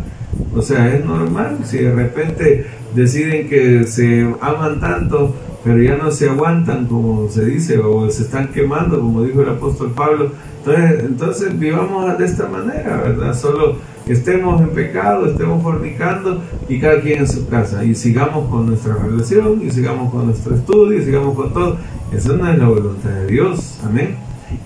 O sea, es normal si de repente deciden que se aman tanto, pero ya no se aguantan, como se dice, o se están quemando, como dijo el apóstol Pablo. Entonces, entonces vivamos de esta manera, ¿verdad? Solo estemos en pecado, estemos fornicando y cada quien en su casa y sigamos con nuestra relación y sigamos con nuestro estudio y sigamos con todo. Eso no es la voluntad de Dios, amén.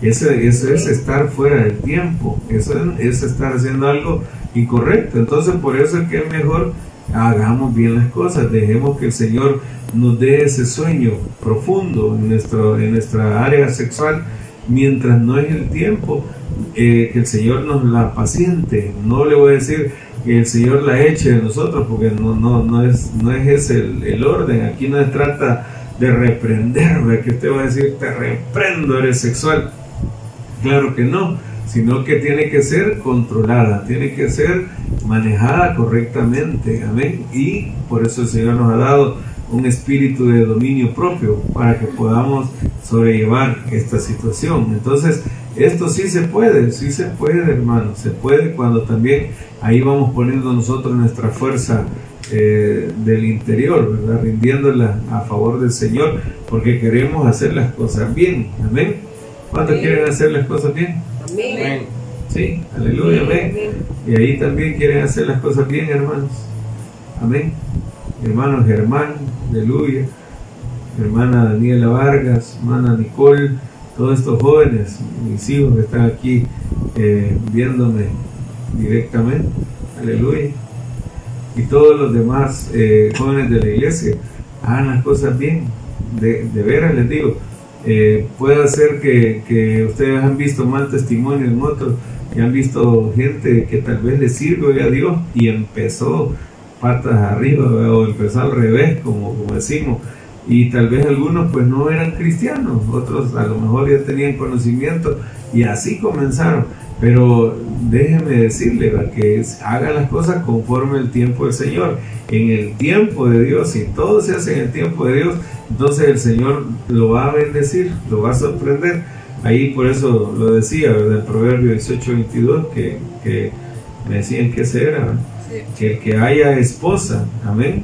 Eso, eso es estar fuera del tiempo, eso es, estar haciendo algo incorrecto. Entonces por eso es que es mejor hagamos bien las cosas, dejemos que el Señor nos dé ese sueño profundo en, nuestro, en nuestra área sexual mientras no es el tiempo eh, que el Señor nos la paciente. No le voy a decir que el Señor la eche de nosotros, porque no, no, no, es, no es ese el, orden. Aquí no se trata de reprender, que usted va a decir, te reprendo, eres sexual. Claro que no, sino que tiene que ser controlada, tiene que ser manejada correctamente. Amén. Y por eso el Señor nos ha dado un espíritu de dominio propio para que podamos sobrellevar esta situación. Entonces, esto sí se puede, sí se puede, hermano, se puede cuando también ahí vamos poniendo nosotros nuestra fuerza eh, del interior, ¿verdad? rindiéndola a favor del Señor, porque queremos hacer las cosas bien. Amén. ¿Cuántos quieren hacer las cosas bien? Amén. Sí, aleluya, amén. Y ahí también quieren hacer las cosas bien, hermanos. Amén. Hermano Germán, aleluya. Hermana Daniela Vargas, hermana Nicole todos estos jóvenes, mis hijos que están aquí eh, viéndome directamente, aleluya, y todos los demás eh, jóvenes de la iglesia, hagan las cosas bien, de, de veras les digo, eh, puede ser que, ustedes han visto mal testimonio en otros, y han visto gente que tal vez le sirve a Dios y empezó patas arriba o empezó al revés, como, como decimos, y tal vez algunos pues no eran cristianos, otros a lo mejor ya tenían conocimiento y así comenzaron. Pero déjeme decirle que haga las cosas conforme el tiempo del Señor. En el tiempo de Dios, si todo se hace en el tiempo de Dios, entonces el Señor lo va a bendecir, lo va a sorprender. Ahí por eso lo decía, ¿verdad? El Proverbio 18, 22, que, que me decían que ese era, que el que haya esposa, amén,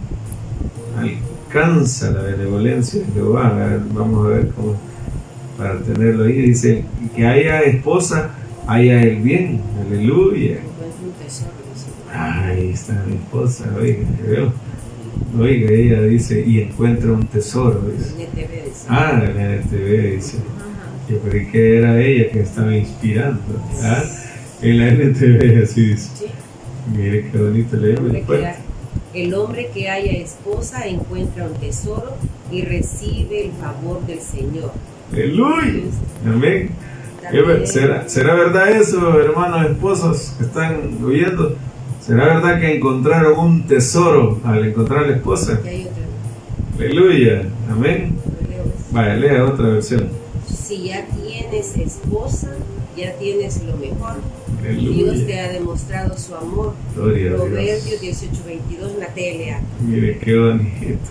alcanza la benevolencia de Jehová. vamos a ver cómo, para tenerlo ahí. Dice, que haya esposa, haya el bien. Aleluya. Ahí está mi esposa, oiga, veo. Oiga, ella dice, y encuentra un tesoro. Dice. Ah, en el NTV dice. Yo creí que era ella que estaba inspirando. ¿ah? En la NTV así dice. Mire qué bonito leemos el hombre que haya esposa encuentra un tesoro y recibe el favor del Señor. Aleluya. Amén. ¿Será, ¿Será verdad eso, hermanos esposos que están oyendo? ¿Será verdad que encontraron un tesoro al encontrar la esposa? Aleluya. Amén. Vaya, lea otra versión. Si ya tienes esposa, ya tienes lo mejor. Dios te ha demostrado su amor. Proverbios 18:22 en la TLA. Mire qué bonito.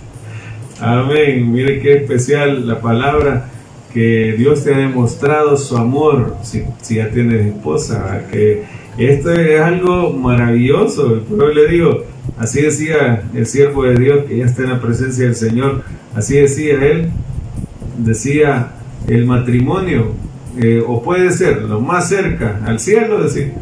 Amén. Mire qué especial la palabra que Dios te ha demostrado su amor si, ya tienes esposa. Que esto es algo maravilloso. Pero le digo, así decía el siervo de Dios que ya está en la presencia del Señor. Así decía él. Decía el matrimonio eh, o puede ser lo más cerca al cielo, decir,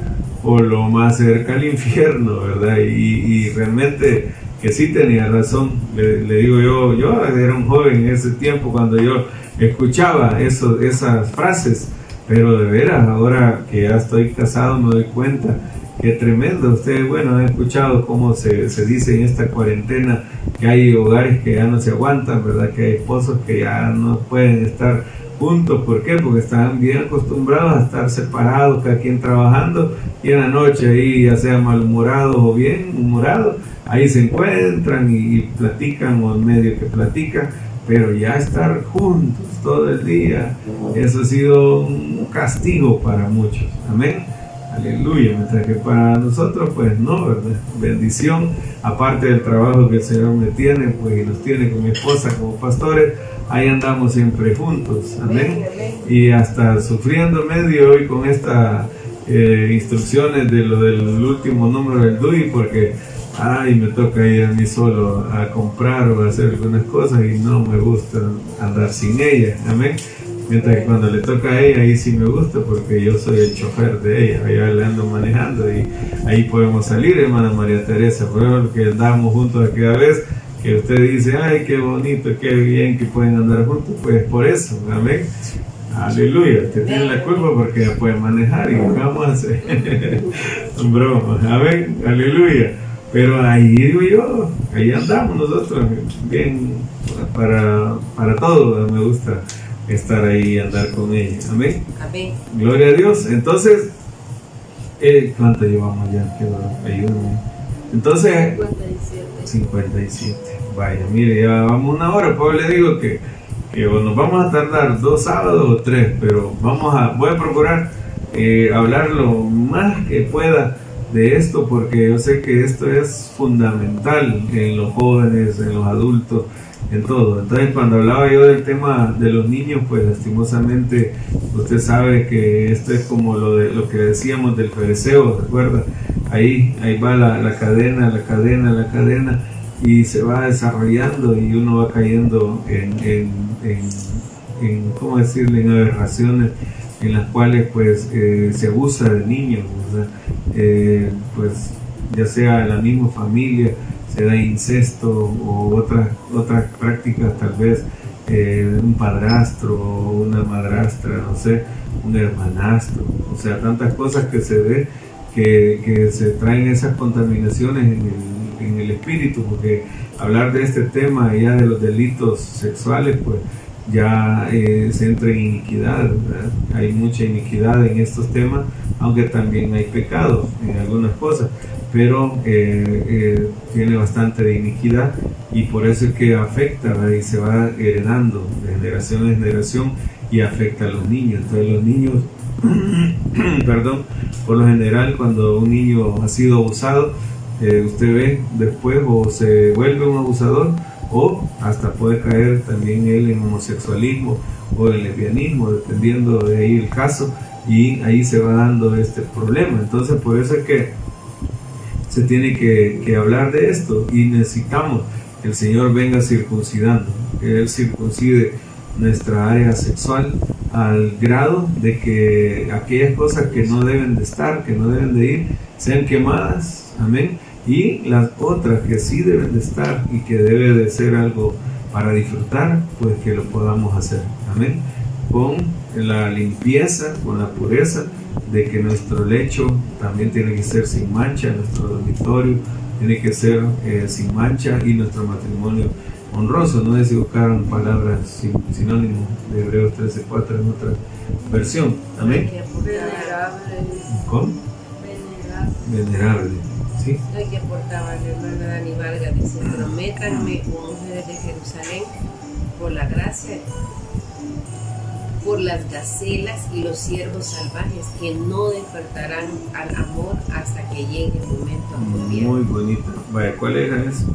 o lo más cerca al infierno, ¿verdad? Y, realmente que sí tenía razón, le, digo yo, yo era un joven en ese tiempo cuando yo escuchaba eso, esas frases, pero de veras, ahora que ya estoy casado me doy cuenta Qué tremendo. Ustedes, bueno, han escuchado cómo se, se, dice en esta cuarentena que hay hogares que ya no se aguantan, ¿verdad? Que hay esposos que ya no pueden estar juntos. ¿Por qué? Porque están bien acostumbrados a estar separados, cada quien trabajando, y en la noche ahí, ya sea malhumorados o bien humorados, ahí se encuentran y, platican o en medio que platican, pero ya estar juntos todo el día, eso ha sido un castigo para muchos. Amén. Aleluya, mientras que para nosotros, pues no, ¿verdad? Bendición, aparte del trabajo que el Señor me tiene, pues y nos tiene con mi esposa como pastores, ahí andamos siempre juntos, amén. Y hasta sufriendo medio hoy con estas eh, instrucciones de lo del último número del DUI, porque, ay, me toca ir a mí solo a comprar o a hacer algunas cosas y no me gusta andar sin ella, amén. Mientras que cuando le toca a ella, ahí sí me gusta porque yo soy el chofer de ella, allá le ando manejando y ahí podemos salir, hermana María Teresa, que andamos juntos aquella vez que usted dice, ay, qué bonito, qué bien que pueden andar juntos, pues por eso, amén. Aleluya, usted tiene la culpa porque puede manejar y vamos a hacer broma, amén, aleluya. Pero ahí digo yo, ahí andamos nosotros, bien, para, para todo, me gusta estar ahí y andar con ella, amén. Amén. Gloria a Dios. Entonces, eh, ¿cuánto llevamos ya? Ayúdame. Entonces, 57. Vaya, mire, ya vamos una hora, pues le digo que, que nos vamos a tardar dos sábados o tres, pero vamos a, voy a procurar eh, hablar lo más que pueda de esto, porque yo sé que esto es fundamental en los jóvenes, en los adultos, en todo. Entonces, cuando hablaba yo del tema de los niños, pues lastimosamente usted sabe que esto es como lo de lo que decíamos del fereceo, ¿recuerda? Ahí, ahí va la, la cadena, la cadena, la cadena y se va desarrollando y uno va cayendo en, en, en, ¿cómo decirle?, en aberraciones en las cuales pues eh, se abusa de niños, eh, pues ya sea en la misma familia, se da incesto o otras otras prácticas tal vez eh, un padrastro una madrastra, no sé, un hermanastro, o sea, tantas cosas que se ve que, que se traen esas contaminaciones en el en el espíritu, porque hablar de este tema ya de los delitos sexuales, pues ya eh, se entra en iniquidad, hay mucha iniquidad en estos temas, aunque también hay pecado en algunas cosas, pero eh, eh, tiene bastante de iniquidad y por eso es que afecta y se va heredando de generación en generación y afecta a los niños. Entonces los niños, perdón, por lo general cuando un niño ha sido abusado, usted ve después o se vuelve un abusador o hasta puede caer también él en homosexualismo o en lesbianismo, dependiendo de ahí el caso, y ahí se va dando este problema. Entonces por eso es que se tiene que, que hablar de esto y necesitamos que el Señor venga circuncidando, que Él circuncide nuestra área sexual al grado de que aquellas cosas que no deben de estar, que no deben de ir, sean quemadas, amén, y las otras que sí deben de estar y que debe de ser algo para disfrutar, pues que lo podamos hacer. Amén. Con la limpieza, con la pureza de que nuestro lecho también tiene que ser sin mancha, nuestro dormitorio tiene que ser eh, sin mancha y nuestro matrimonio honroso. No sé si buscaron palabras sinónimos de Hebreos 13.4 en otra versión. Amén. ¿Cómo? Venerable. Que aportaba la hermana Dani Vargas, dice, prométanme, mujeres de Jerusalén, por la gracia, por las gacelas y los ciervos salvajes que no despertarán al amor hasta que llegue el momento apropiado. Muy bonito. Vaya, ¿cuál era eso?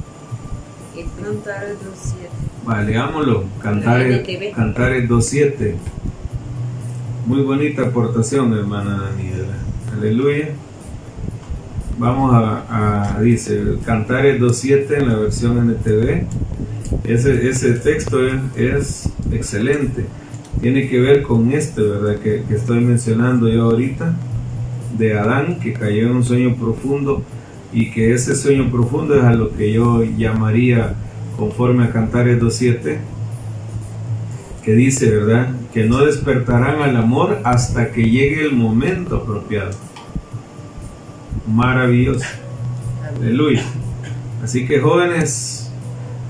Cantares 2.7. Vale, leámoslo. Cantares, Cantares 2.7. Muy bonita aportación, hermana Daniela. Aleluya. Vamos a, a dice, Cantares 2.7 en la versión NTV. Ese, ese texto es, excelente. Tiene que ver con este, ¿verdad? Que, que estoy mencionando yo ahorita, de Adán, que cayó en un sueño profundo y que ese sueño profundo es a lo que yo llamaría, conforme a Cantares 2.7, que dice, ¿verdad? Que no despertarán al amor hasta que llegue el momento apropiado. Maravilloso. Aleluya. Así que jóvenes,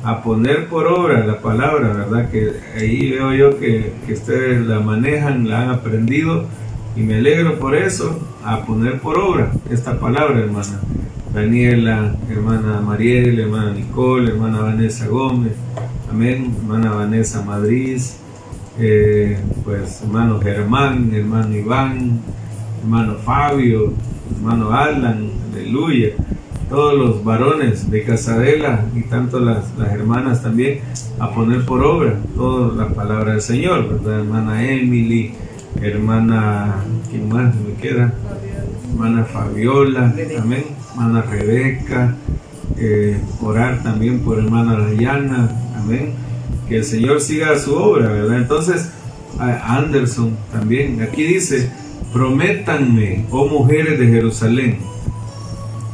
a poner por obra la palabra, ¿verdad? Que ahí veo yo que, que ustedes la manejan, la han aprendido y me alegro por eso, a poner por obra esta palabra, hermana. Daniela, hermana Mariel, hermana Nicole, hermana Vanessa Gómez, amén, hermana Vanessa Madrid, eh, pues hermano Germán, hermano Iván, hermano Fabio, hermano Alan, aleluya, todos los varones de Casadela y tanto las, hermanas también a poner por obra toda la palabra del Señor, ¿verdad? Hermana Emily, hermana, ¿quién más me queda? Hermana Fabiola, amén, hermana Rebeca, eh, orar también por hermana Dayana, amén que el Señor siga su obra, ¿verdad? Entonces, Anderson también, aquí dice, prométanme, oh mujeres de Jerusalén,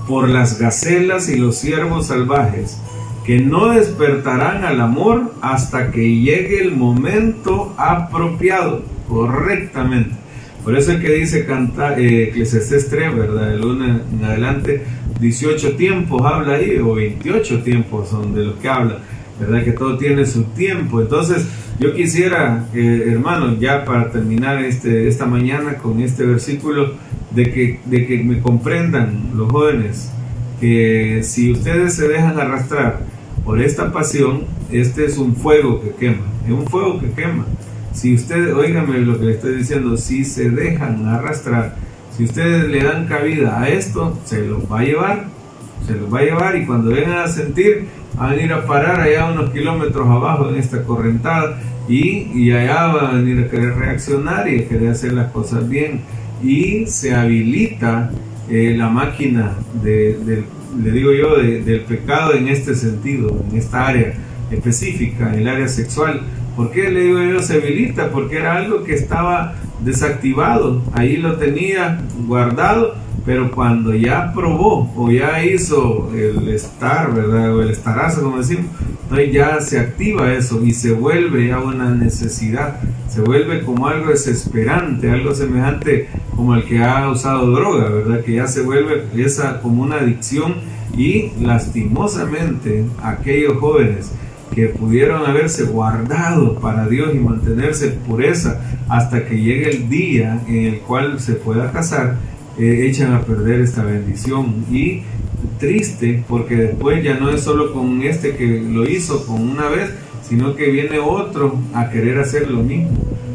por las gacelas y los ciervos salvajes, que no despertarán al amor hasta que llegue el momento apropiado, correctamente. Por eso es que dice canta, eh, Eclesiastes 3, ¿verdad? El lunes en adelante, 18 tiempos habla ahí, o 28 tiempos son de los que habla ¿verdad? Que todo tiene su tiempo. Entonces, yo quisiera, eh, hermanos, ya para terminar este, esta mañana con este versículo, de que, de que me comprendan los jóvenes, que si ustedes se dejan arrastrar por esta pasión, este es un fuego que quema, es un fuego que quema. Si ustedes, oíganme lo que le estoy diciendo, si se dejan arrastrar, si ustedes le dan cabida a esto, se los va a llevar, se los va a llevar y cuando vengan a sentir, van a venir a parar allá unos kilómetros abajo en esta correntada y, y allá van a venir a querer reaccionar y a querer hacer las cosas bien y se habilita eh, la máquina de, le digo yo del pecado en este sentido en esta área específica en el área sexual ¿por qué le digo yo se habilita? porque era algo que estaba desactivado ahí lo tenía guardado pero cuando ya probó o ya hizo el estar, ¿verdad? O el estarazo, como decimos, entonces ya se activa eso y se vuelve ya una necesidad, se vuelve como algo desesperante, algo semejante como el que ha usado droga, ¿verdad? Que ya se vuelve esa como una adicción y lastimosamente aquellos jóvenes que pudieron haberse guardado para Dios y mantenerse pureza hasta que llegue el día en el cual se pueda casar, eh, echan a perder esta bendición y triste porque después ya no es solo con este que lo hizo con una vez, sino que viene otro a querer hacer lo mismo.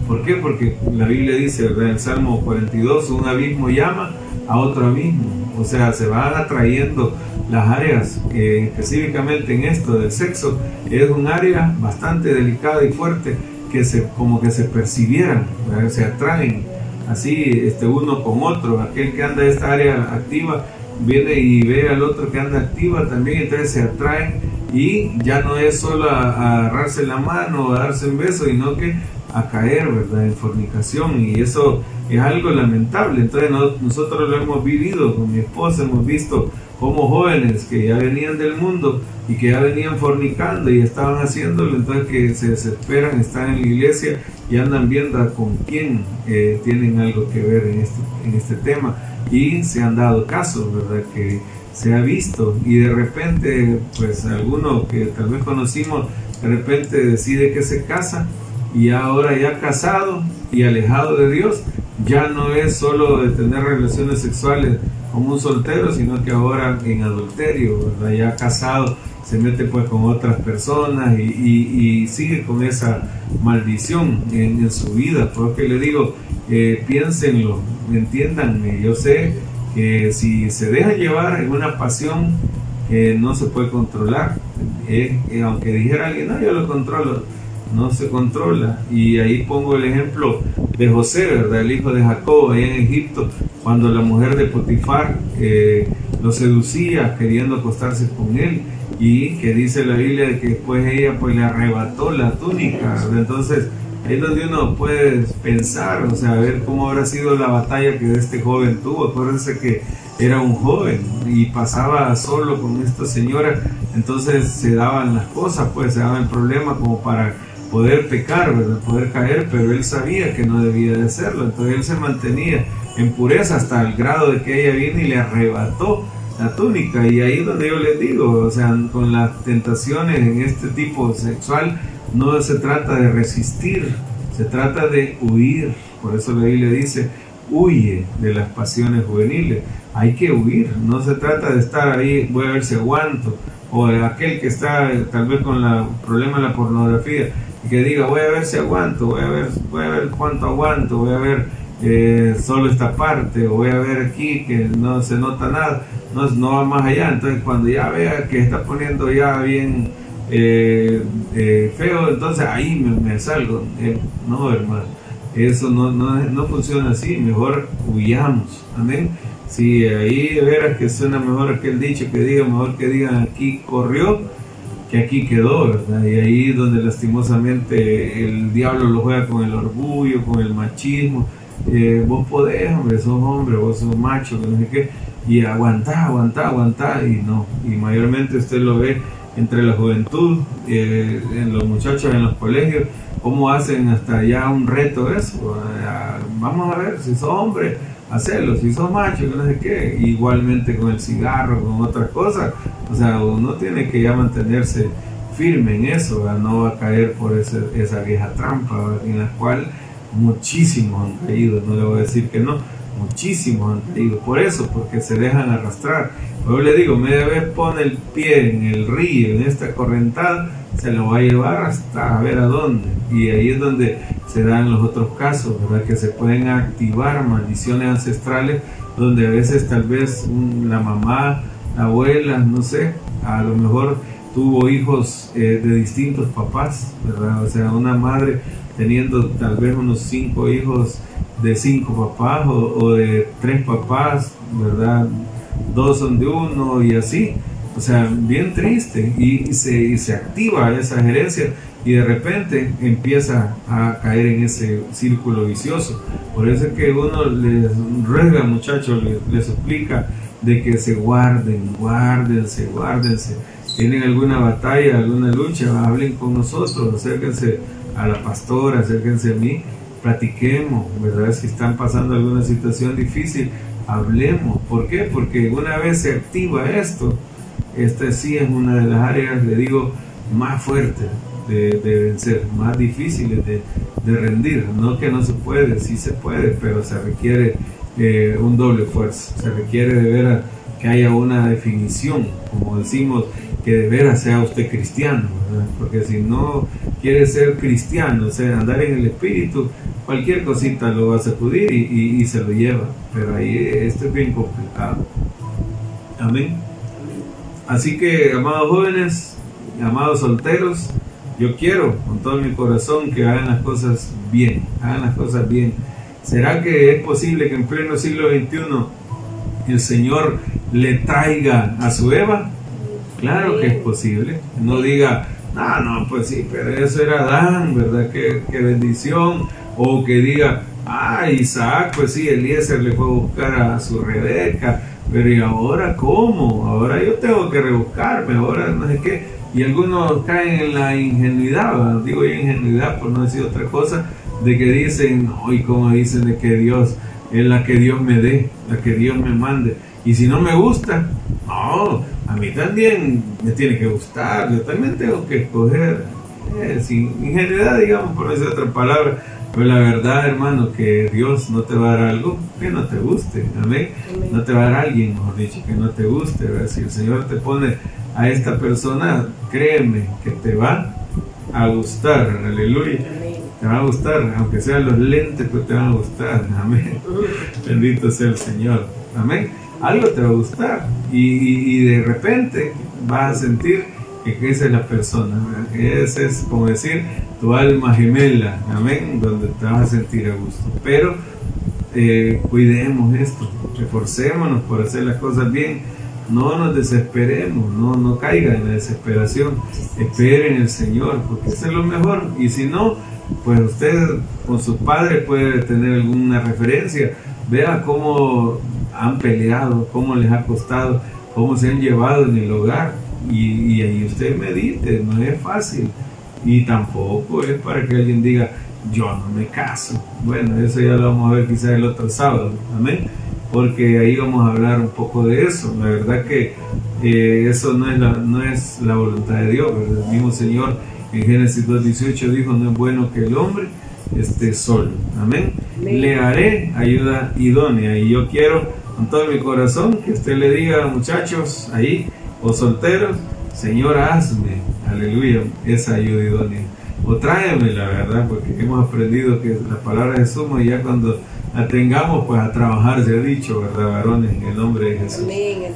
¿Por qué? Porque la Biblia dice, en el Salmo 42, un abismo llama a otro abismo. O sea, se van atrayendo las áreas, que específicamente en esto del sexo, es un área bastante delicada y fuerte que se, como que se percibieran, se atraen así este uno con otro, aquel que anda en esta área activa viene y ve al otro que anda activa también, entonces se atraen y ya no es solo a, agarrarse la mano o a darse un beso, sino que a caer, ¿verdad? En fornicación y eso es algo lamentable. Entonces nosotros lo hemos vivido con mi esposa, hemos visto como jóvenes que ya venían del mundo y que ya venían fornicando y estaban haciéndolo, entonces que se desesperan, están en la iglesia y andan viendo con quién eh, tienen algo que ver en este, en este tema y se han dado casos, ¿verdad? Que se ha visto y de repente, pues alguno que tal vez conocimos, de repente decide que se casa y ahora ya casado y alejado de Dios, ya no es solo de tener relaciones sexuales como un soltero, sino que ahora en adulterio, ¿verdad? ya casado, se mete pues con otras personas y, sigue con esa maldición en, su vida. Porque le digo, eh, piénsenlo, entiéndanme, yo sé que si se deja llevar en una pasión que no se puede controlar, eh, eh, aunque dijera alguien, no, yo lo controlo, no se controla. Y ahí pongo el ejemplo de José, ¿verdad? El hijo de Jacob, ahí en Egipto, cuando la mujer de Potifar eh, lo seducía queriendo acostarse con él y que dice la Biblia que después ella pues le arrebató la túnica. Entonces, es donde uno puede pensar, o sea, ver cómo habrá sido la batalla que este joven tuvo. Acuérdense que era un joven y pasaba solo con esta señora, entonces se daban las cosas, pues se daba el problema como para poder pecar, ¿verdad? poder caer, pero él sabía que no debía de hacerlo, entonces él se mantenía en pureza hasta el grado de que ella vino y le arrebató la túnica. Y ahí es donde yo les digo, o sea, con las tentaciones en este tipo sexual no se trata de resistir, se trata de huir, por eso la Biblia dice, huye de las pasiones juveniles, hay que huir, no se trata de estar ahí, voy a ver si aguanto, o aquel que está tal vez con el problema de la pornografía, que diga, voy a ver si aguanto, voy a ver, voy a ver cuánto aguanto, voy a ver eh, solo esta parte, o voy a ver aquí que no se nota nada, no, no va más allá. Entonces, cuando ya vea que está poniendo ya bien eh, eh, feo, entonces ahí me, salgo. no, hermano, eso no, no, no funciona así, mejor huyamos. Amén. Si ahí de veras que suena mejor aquel dicho que diga, mejor que digan aquí corrió que aquí quedó, ¿verdad? Y ahí donde lastimosamente el diablo lo juega con el orgullo, con el machismo. Vos podés, hombre, sos hombre, vos sos macho, no sé qué, y aguantá, aguantá, aguantá, y no. Y mayormente usted lo ve entre la juventud, eh, en los muchachos en los colegios, cómo hacen hasta ya un reto eso. Vamos a ver si sos hombre hacerlo, si sos macho, no sé qué, igualmente con el cigarro, con otras cosas, o sea, uno tiene que ya mantenerse firme en eso, no va a caer por esa vieja trampa en la cual muchísimos han caído, no le voy a decir que no, muchísimos han caído, por eso, porque se dejan arrastrar. Yo le digo, media vez pone el pie en el río, en esta correntada, se lo va a llevar hasta a ver a dónde. Y ahí es donde se dan los otros casos, ¿verdad? Que se pueden activar maldiciones ancestrales donde a veces tal vez la mamá, la abuela, no sé, a lo mejor tuvo hijos eh, de distintos papás, ¿verdad? O sea, una madre teniendo tal vez unos cinco hijos de cinco papás o de tres papás, ¿verdad? Dos son de uno y así o sea, bien triste y, se, se activa esa gerencia y de repente empieza a caer en ese círculo vicioso. Por eso es que uno les ruega, muchachos, les, explica de que se guarden, guárdense, guárdense. Tienen alguna batalla, alguna lucha, hablen con nosotros, acérquense a la pastora, acérquense a mí, platiquemos, ¿verdad? Si están pasando alguna situación difícil, hablemos. ¿Por qué? Porque una vez se activa esto, esta sí es una de las áreas, le digo, más fuertes de, vencer, más difíciles de, rendir. No que no se puede, sí se puede, pero se requiere eh, un doble esfuerzo. Se requiere de veras que haya una definición, como decimos, que de veras sea usted cristiano, porque si no quiere ser cristiano, o sea, andar en el espíritu, cualquier cosita lo va a sacudir y, y se lo lleva. Pero ahí esto es bien complicado. Amén. Así que, amados jóvenes, amados solteros, yo quiero con todo mi corazón que hagan las cosas bien, hagan las cosas bien. ¿Será que es posible que en pleno siglo XXI el Señor le traiga a su Eva? Claro que es posible. No diga, no, no, pues sí, pero eso era Adán, ¿verdad? Qué, qué bendición. O que diga, ah, Isaac, pues sí, Eliezer le fue a buscar a su Rebeca pero ¿y ahora cómo? Ahora yo tengo que rebuscarme, ahora no sé qué. Y algunos caen en la ingenuidad, digo ingenuidad por no decir otra cosa, de que dicen, hoy como dicen de que Dios es la que Dios me dé, la que Dios me mande. Y si no me gusta, no, a mí también me tiene que gustar, yo también tengo que escoger, eh, sin ingenuidad, digamos, por decir otra palabra, Pero la verdad, hermano, que Dios no te va a dar algo que no te guste. Amén. No te va a dar alguien, mejor dicho, que no te guste. Si el Señor te pone a esta persona, créeme que te va a gustar. Aleluya. Te va a gustar, aunque sean los lentes, pues te van a gustar. Amén. Bendito sea el Señor. Amén. Algo te va a gustar. Y, y de repente vas a sentir que esa es la persona, que ese es como decir tu alma gemela, amén, donde te vas a sentir a gusto. Pero eh, cuidemos esto, reforcémonos por hacer las cosas bien, no nos desesperemos, no, no caigan en la desesperación, esperen el Señor, porque eso es lo mejor, y si no, pues usted con su padre puede tener alguna referencia, vea cómo han peleado, cómo les ha costado, cómo se han llevado en el hogar, y, ahí usted medite, no es fácil. Y tampoco es para que alguien diga, yo no me caso. Bueno, eso ya lo vamos a ver quizás el otro sábado. Amén. Porque ahí vamos a hablar un poco de eso. La verdad que eh, eso no es, la, no es la voluntad de Dios. El mismo Señor en Génesis 2.18 dijo, no es bueno que el hombre esté solo. Amén. Le haré ayuda idónea. Y yo quiero con todo mi corazón que usted le diga, muchachos, ahí, o solteros, Señor, hazme, aleluya, esa ayuda idónea. O tráeme la verdad, porque hemos aprendido que la palabra es suma y ya cuando la tengamos, pues a trabajar, se ha dicho, ¿verdad, varones? En el nombre de Jesús.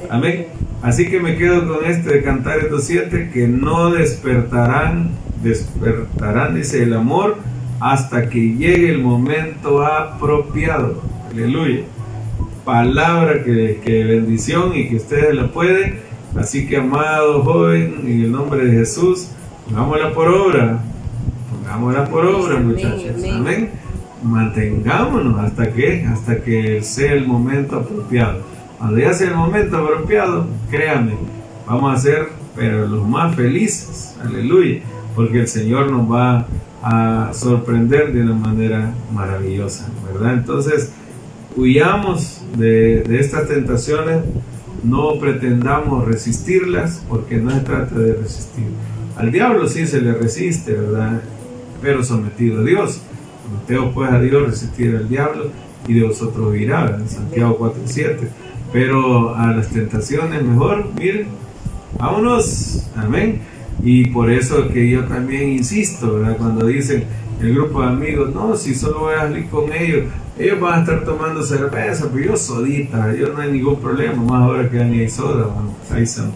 Amén. Así que me quedo con este de Cantar estos siete, que no despertarán, despertarán, dice el amor, hasta que llegue el momento apropiado. Aleluya. Palabra que, que bendición y que ustedes la pueden Así que, amado joven, en el nombre de Jesús, pongámosla por obra. Pongámosla por obra, muchachos. Amén. Mantengámonos hasta que, hasta que sea el momento apropiado. Cuando ya sea el momento apropiado, créame, vamos a ser pero los más felices. Aleluya. Porque el Señor nos va a sorprender de una manera maravillosa, ¿verdad? Entonces, huyamos de, de estas tentaciones no pretendamos resistirlas porque no se trata de resistir. Al diablo sí se le resiste, ¿verdad? Pero sometido a Dios. Someteos pues a Dios, resistir al diablo y de vosotros irá, en Santiago 4.7. Pero a las tentaciones mejor, miren, vámonos, amén. Y por eso que yo también insisto, ¿verdad? Cuando dicen el grupo de amigos, no, si solo voy a salir con ellos, ellos van a estar tomando cerveza, pero yo sodita, yo no hay ningún problema, más ahora que ya ni hay soda, ahí son.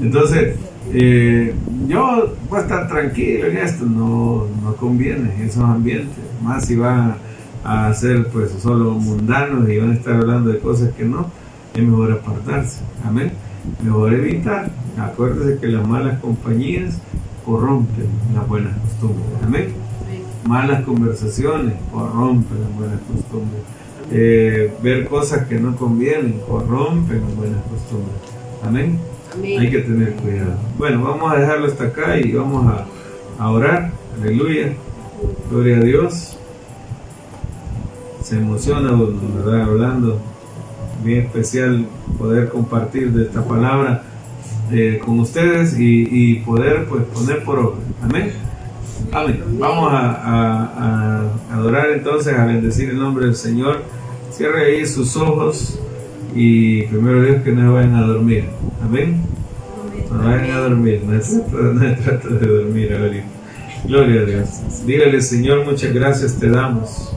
Entonces, eh, yo voy a estar tranquilo en esto, no, no conviene en esos ambientes, más si van a ser pues solo mundanos y van a estar hablando de cosas que no, es mejor apartarse, amén, mejor evitar, acuérdese que las malas compañías corrompen las buenas costumbres, amén malas conversaciones corrompen las buenas costumbres. Eh, ver cosas que no convienen corrompen las buenas costumbres. Amén. Hay que tener cuidado. Bueno, vamos a dejarlo hasta acá y vamos a, a orar. Aleluya. Gloria a Dios. Se emociona ¿verdad? Hablando. Bien especial poder compartir de esta palabra eh, con ustedes y, y poder pues poner por obra. Amén. Vamos a, adorar entonces, a bendecir el nombre del Señor. Cierre ahí sus ojos y primero Dios que no vayan a dormir. Amén. No vayan a dormir, no trata, de dormir ahorita. Gloria a Dios. Dígale, Señor, muchas gracias te damos.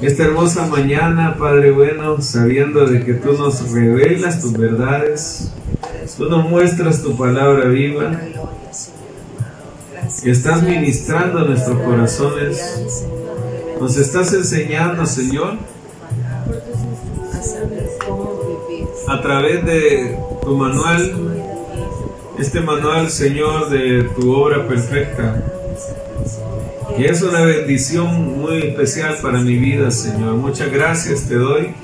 Esta hermosa mañana, Padre bueno, sabiendo de que tú nos revelas tus verdades, tú nos muestras tu palabra viva Estás ministrando nuestros corazones. Nos estás enseñando, Señor, a través de tu manual, este manual, Señor, de tu obra perfecta. Y es una bendición muy especial para mi vida, Señor. Muchas gracias te doy.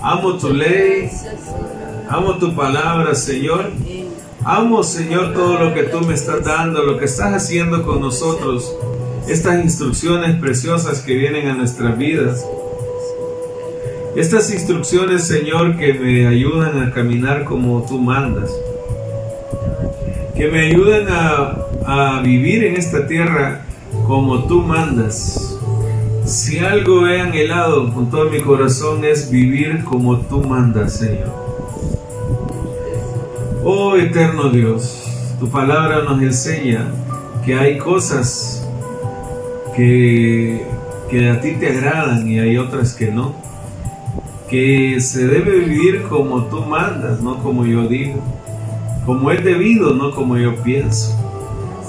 Amo tu ley, amo tu palabra, Señor. Amo, Señor, todo lo que tú me estás dando, lo que estás haciendo con nosotros, estas instrucciones preciosas que vienen a nuestras vidas. Estas instrucciones, Señor, que me ayudan a caminar como tú mandas. Que me ayudan a, a vivir en esta tierra como tú mandas. Si algo he anhelado con todo mi corazón es vivir como tú mandas, Señor. Oh eterno Dios, tu palabra nos enseña que hay cosas que, que a ti te agradan y hay otras que no. Que se debe vivir como tú mandas, no como yo digo. Como es debido, no como yo pienso.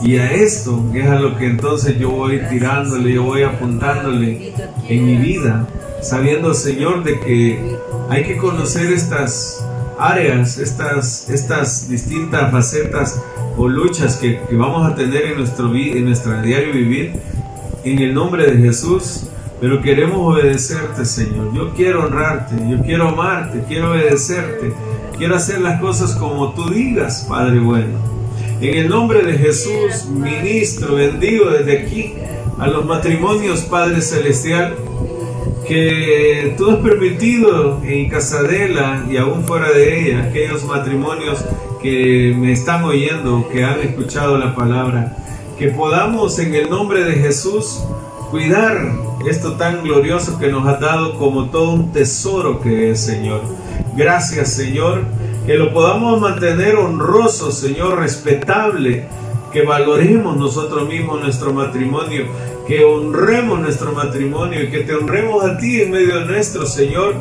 Y a esto es a lo que entonces yo voy tirándole, yo voy apuntándole en mi vida, sabiendo, Señor, de que hay que conocer estas áreas, estas, estas distintas facetas o luchas que, vamos a tener en nuestro, en nuestro diario vivir, en el nombre de Jesús. Pero queremos obedecerte, Señor. Yo quiero honrarte, yo quiero amarte, quiero obedecerte, quiero hacer las cosas como tú digas, Padre bueno. En el nombre de Jesús, ministro, bendigo desde aquí a los matrimonios, Padre Celestial, que tú has permitido en Casadela y aún fuera de ella, aquellos matrimonios que me están oyendo, que han escuchado la palabra, que podamos en el nombre de Jesús cuidar esto tan glorioso que nos has dado como todo un tesoro que es, Señor. Gracias, Señor que lo podamos mantener honroso, Señor, respetable, que valoremos nosotros mismos nuestro matrimonio, que honremos nuestro matrimonio y que te honremos a ti en medio de nuestro Señor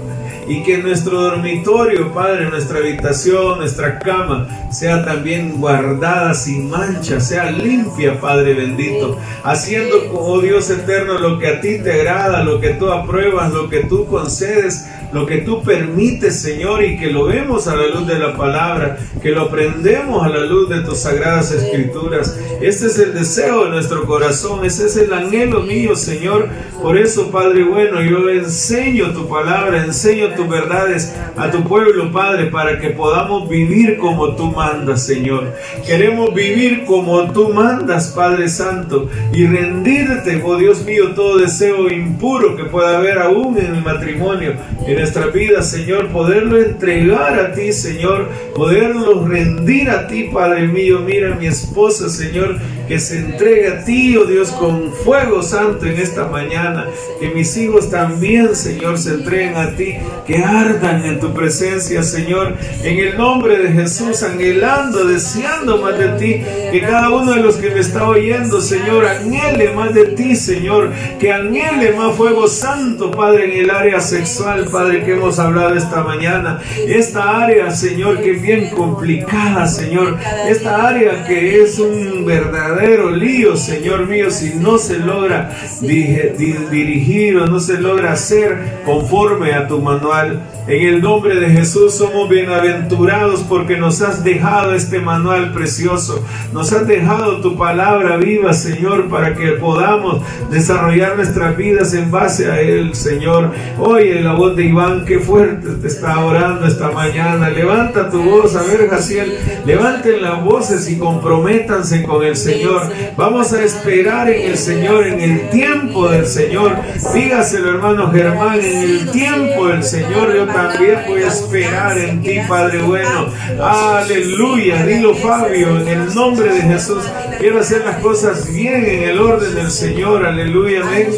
y que nuestro dormitorio, Padre, nuestra habitación, nuestra cama, sea también guardada sin mancha, sea limpia, Padre bendito, haciendo, oh Dios eterno, lo que a ti te agrada, lo que tú apruebas, lo que tú concedes lo que tú permites, Señor, y que lo vemos a la luz de la palabra, que lo aprendemos a la luz de tus sagradas escrituras. Este es el deseo de nuestro corazón, ese es el anhelo mío, Señor. Por eso, Padre bueno, yo enseño tu palabra, enseño verdades a tu pueblo, Padre, para que podamos vivir como tú mandas, Señor. Queremos vivir como tú mandas, Padre Santo, y rendirte, oh Dios mío, todo deseo impuro que pueda haber aún en el matrimonio, nuestra vida, Señor, poderlo entregar a ti, Señor, poderlo rendir a ti, Padre mío. Mira mi esposa, Señor, que se entregue a ti, oh Dios, con fuego santo en esta mañana. Que mis hijos también, Señor, se entreguen a ti, que ardan en tu presencia, Señor, en el nombre de Jesús, anhelando, deseando más de ti. Que cada uno de los que me está oyendo, Señor, anhele más de ti, Señor, que anhele más fuego santo, Padre, en el área sexual, Padre que hemos hablado esta mañana. Esta área, Señor, que es bien complicada, Señor. Esta área que es un verdadero lío, Señor mío, si no se logra dirigir o no se logra hacer conforme a tu En el nombre de Jesús somos bienaventurados porque nos has dejado este manual precioso. Nos has dejado tu palabra viva, Señor, para que podamos desarrollar nuestras vidas en base a Él, Señor. Oye la voz de Iván, qué fuerte te está orando esta mañana. Levanta tu voz, a ver, Jaciel. Levanten las voces y comprométanse con el Señor. Vamos a esperar en el Señor, en el tiempo del Señor. Dígaselo, hermano Germán, en el tiempo del Señor. Yo también voy a esperar en ti, Padre bueno. Aleluya. Dilo, Fabio, en el nombre de Jesús. Quiero hacer las cosas bien en el orden del Señor. Aleluya. Amén.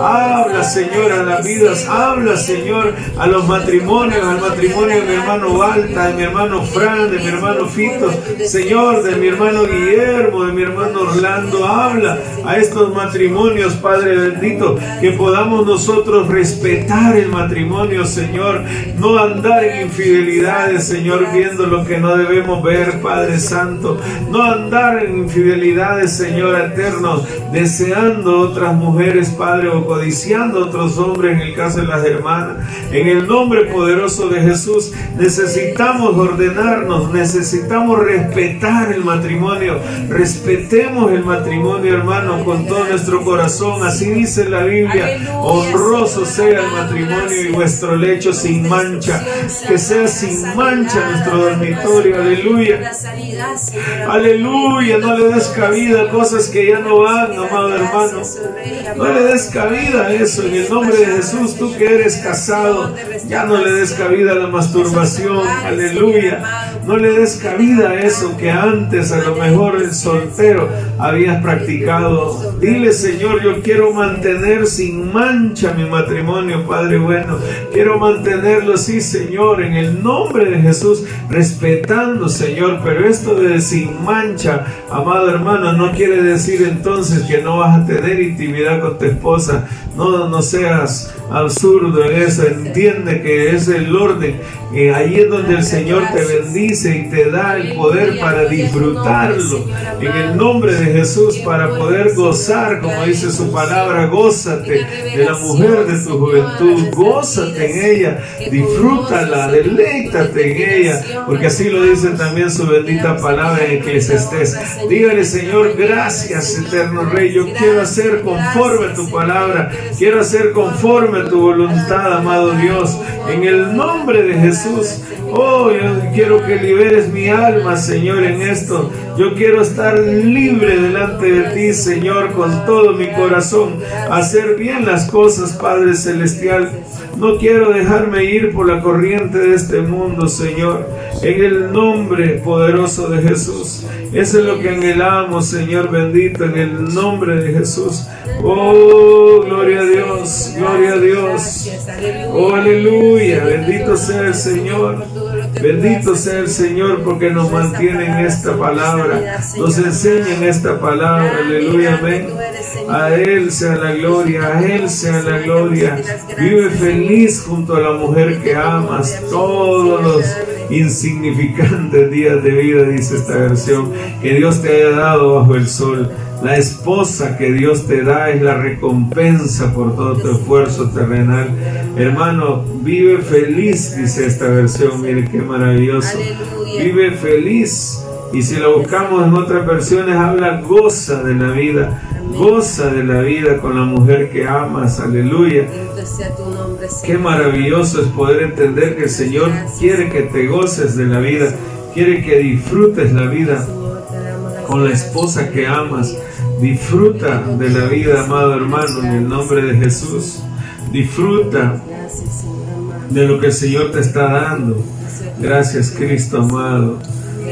Habla, Señor, a las vidas. Habla, Señor, a los matrimonios. Al matrimonio de mi hermano Balta, de mi hermano Fran, de mi hermano Fito. Señor, de mi hermano Guillermo, de mi hermano Orlando. Habla a estos matrimonios, Padre bendito. Que podamos nosotros respetar el matrimonio, Señor no andar en infidelidades, Señor, viendo lo que no debemos ver, Padre Santo, no andar en infidelidades, Señor eterno, deseando otras mujeres, Padre, o codiciando otros hombres, en el caso de las hermanas. En el nombre poderoso de Jesús, necesitamos ordenarnos, necesitamos respetar el matrimonio, respetemos el matrimonio, hermano, con todo nuestro corazón, así dice la Biblia, honroso sea el matrimonio y vuestro lecho sin mancha, que sea sin mancha nuestro dormitorio, aleluya. Aleluya, no le des cabida a cosas que ya no van, amado hermano. No le des cabida a eso, en el nombre de Jesús, tú que eres casado. Ya no le des cabida a la masturbación, aleluya. No le des cabida a eso que antes a lo mejor el soltero habías practicado. Dile, Señor, yo quiero mantener sin mancha mi matrimonio, Padre bueno. Quiero mantenerlo así, Señor, en el nombre de Jesús, respetando, Señor. Pero esto de sin mancha, amado hermano, no quiere decir entonces que no vas a tener intimidad con tu esposa. No, no seas absurdo en eso. Entiende que es el orden. Eh, ahí es donde el Señor te bendice y te da el poder para disfrutarlo. En el nombre de Jesús, para poder gozar, como dice su palabra, gózate de la mujer de tu juventud, gózate en ella, disfrútala, deleítate en ella, porque así lo dice también su bendita palabra en que estés. Dígale, Señor, gracias, eterno Rey. Yo quiero hacer conforme a tu palabra, quiero hacer conforme tu voluntad, amado Dios. En el nombre de Jesús, oh, yo quiero que liberes mi alma, Señor, en esto. Yo quiero estar libre delante de ti, Señor, con todo mi corazón. Hacer bien las cosas, Padre Celestial. No quiero dejarme ir por la corriente de este mundo, Señor. En el nombre poderoso de Jesús. Eso es lo que anhelamos, Señor bendito, en el nombre de Jesús. Oh, gloria a Dios, gloria a Dios. Oh, aleluya, bendito sea el Señor. Bendito sea el Señor porque nos mantiene en esta palabra, nos enseña en esta palabra, aleluya, amén. A Él sea la gloria, a Él sea la gloria. Vive feliz junto a la mujer que amas todos los insignificantes días de vida, dice esta versión, que Dios te haya dado bajo el sol. La esposa que Dios te da es la recompensa por todo tu esfuerzo terrenal. Hermano, vive feliz, dice esta versión. Mire qué maravilloso. Vive feliz. Y si lo buscamos en otras versiones, habla goza de la vida. Goza de la vida con la mujer que amas. Aleluya. Qué maravilloso es poder entender que el Señor quiere que te goces de la vida. Quiere que disfrutes la vida con la esposa que amas. Disfruta de la vida, amado hermano, en el nombre de Jesús. Disfruta de lo que el Señor te está dando. Gracias, Cristo amado.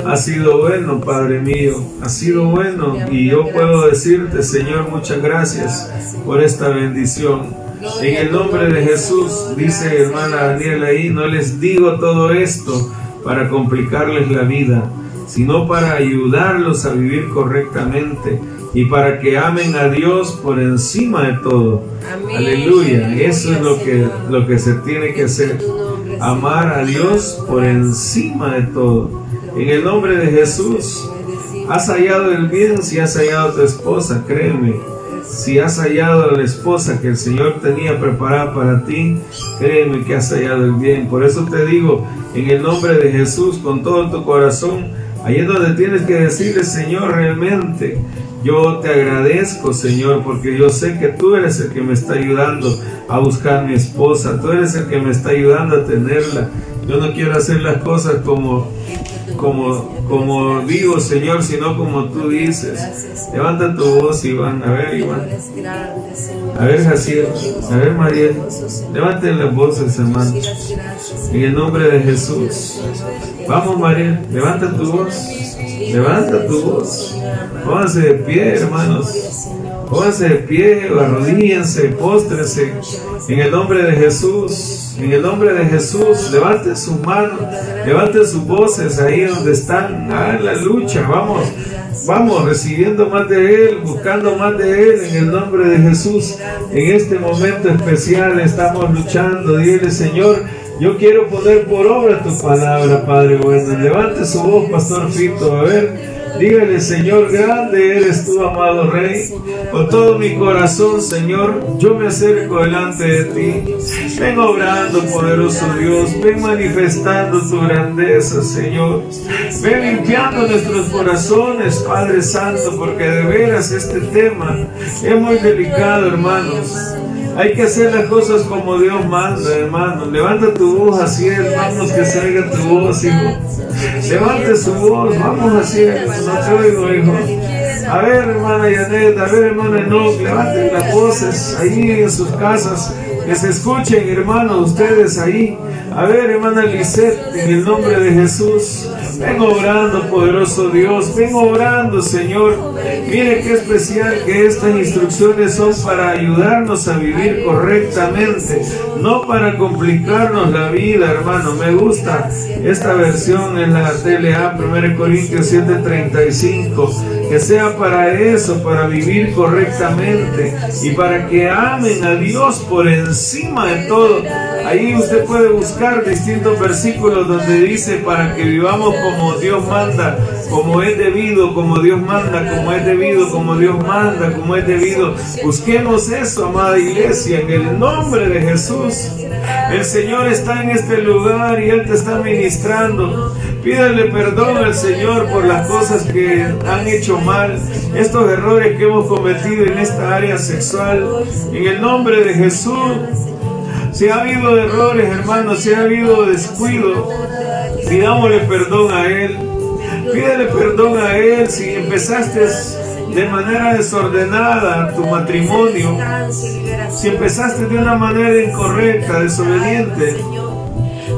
Ha sido bueno, Padre mío. Ha sido bueno. Y yo puedo decirte, Señor, muchas gracias por esta bendición. En el nombre de Jesús, dice hermana Daniela ahí, no les digo todo esto para complicarles la vida, sino para ayudarlos a vivir correctamente y para que amen a Dios por encima de todo. Aleluya. Eso es lo que, lo que se tiene que hacer. Amar a Dios por encima de todo. En el nombre de Jesús, has hallado el bien si has hallado a tu esposa, créeme. Si has hallado a la esposa que el Señor tenía preparada para ti, créeme que has hallado el bien. Por eso te digo, en el nombre de Jesús, con todo tu corazón, ahí es donde tienes que decirle, Señor, realmente, yo te agradezco, Señor, porque yo sé que tú eres el que me está ayudando a buscar mi esposa, tú eres el que me está ayudando a tenerla. Yo no quiero hacer las cosas como, como, como digo, Señor, sino como tú dices. Levanta tu voz, Iván. A ver, Iván. A ver, Jaciel. A ver, María. Levanten las voces, hermanos. En el nombre de Jesús. Vamos, María. Levanta tu voz. Levanta tu voz. Pónganse de pie, hermanos. Pónganse de pie, arrodíllense, póstrense. En el nombre de Jesús. En el nombre de Jesús. Levanten sus manos. Levanten sus voces ahí donde están. Ah, en la lucha. Vamos. Vamos recibiendo más de Él, buscando más de Él en el nombre de Jesús. En este momento especial estamos luchando. Dile, Señor, yo quiero poner por obra tu palabra, Padre bueno. Levante su voz, Pastor Fito. A ver, dígale, Señor, grande eres tú, amado Rey. Con todo mi corazón, Señor, yo me acerco delante de ti. Ven obrando, poderoso Dios. Ven manifestando tu grandeza, Señor. Ven limpiando nuestros corazones, Padre Santo, porque de veras este tema es muy delicado, hermanos. Hay que hacer las cosas como Dios manda, hermano. Levanta tu voz así, hermanos, que salga tu voz, hijo. Levante su voz, vamos así, no te oigo, hijo. A ver, hermana Yanet, a ver, hermana Enoch, levanten las voces ahí en sus casas. Que se escuchen, hermanos, ustedes ahí. A ver, hermana Lisette, en el nombre de Jesús, vengo orando, poderoso Dios, vengo orando, Señor. Mire qué especial que estas instrucciones son para ayudarnos a vivir correctamente, no para complicarnos la vida, hermano. Me gusta esta versión en la TLA, 1 Corintios 7:35, que sea para eso, para vivir correctamente y para que amen a Dios por encima de todo. Ahí usted puede buscar distintos versículos donde dice para que vivamos como Dios manda, como es debido, como Dios manda, como es debido, como Dios manda, como es debido. Busquemos eso, amada iglesia, en el nombre de Jesús. El Señor está en este lugar y Él te está ministrando. Pídale perdón al Señor por las cosas que han hecho mal, estos errores que hemos cometido en esta área sexual. En el nombre de Jesús. Si ha habido errores, hermanos, si ha habido descuido, pidámosle perdón a Él. Pídele perdón a Él si empezaste de manera desordenada tu matrimonio, si empezaste de una manera incorrecta, desobediente,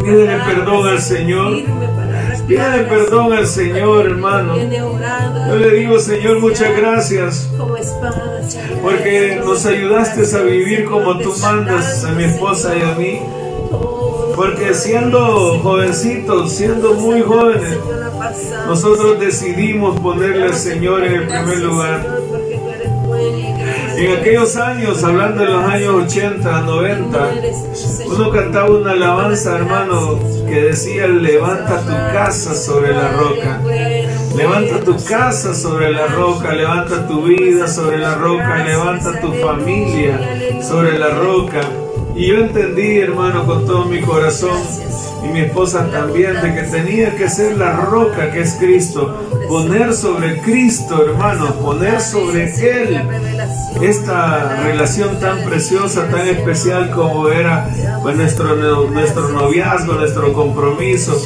pídele perdón al Señor. Pídele perdón al Señor, hermano. Yo le digo, Señor, muchas gracias. Porque nos ayudaste a vivir como tú mandas a mi esposa y a mí. Porque siendo jovencitos, siendo muy jóvenes, nosotros decidimos ponerle al Señor en el primer lugar. En aquellos años, hablando de los años 80, 90, uno cantaba una alabanza, hermano, que decía, levanta tu casa sobre la roca. Levanta tu casa sobre la roca, levanta tu vida sobre la roca, levanta tu familia sobre la roca. Y yo entendí, hermano, con todo mi corazón, y mi esposa también, de que tenía que ser la roca que es Cristo. Poner sobre Cristo, hermano, poner sobre Él esta relación tan preciosa, tan especial como era pues, nuestro, nuestro noviazgo, nuestro compromiso,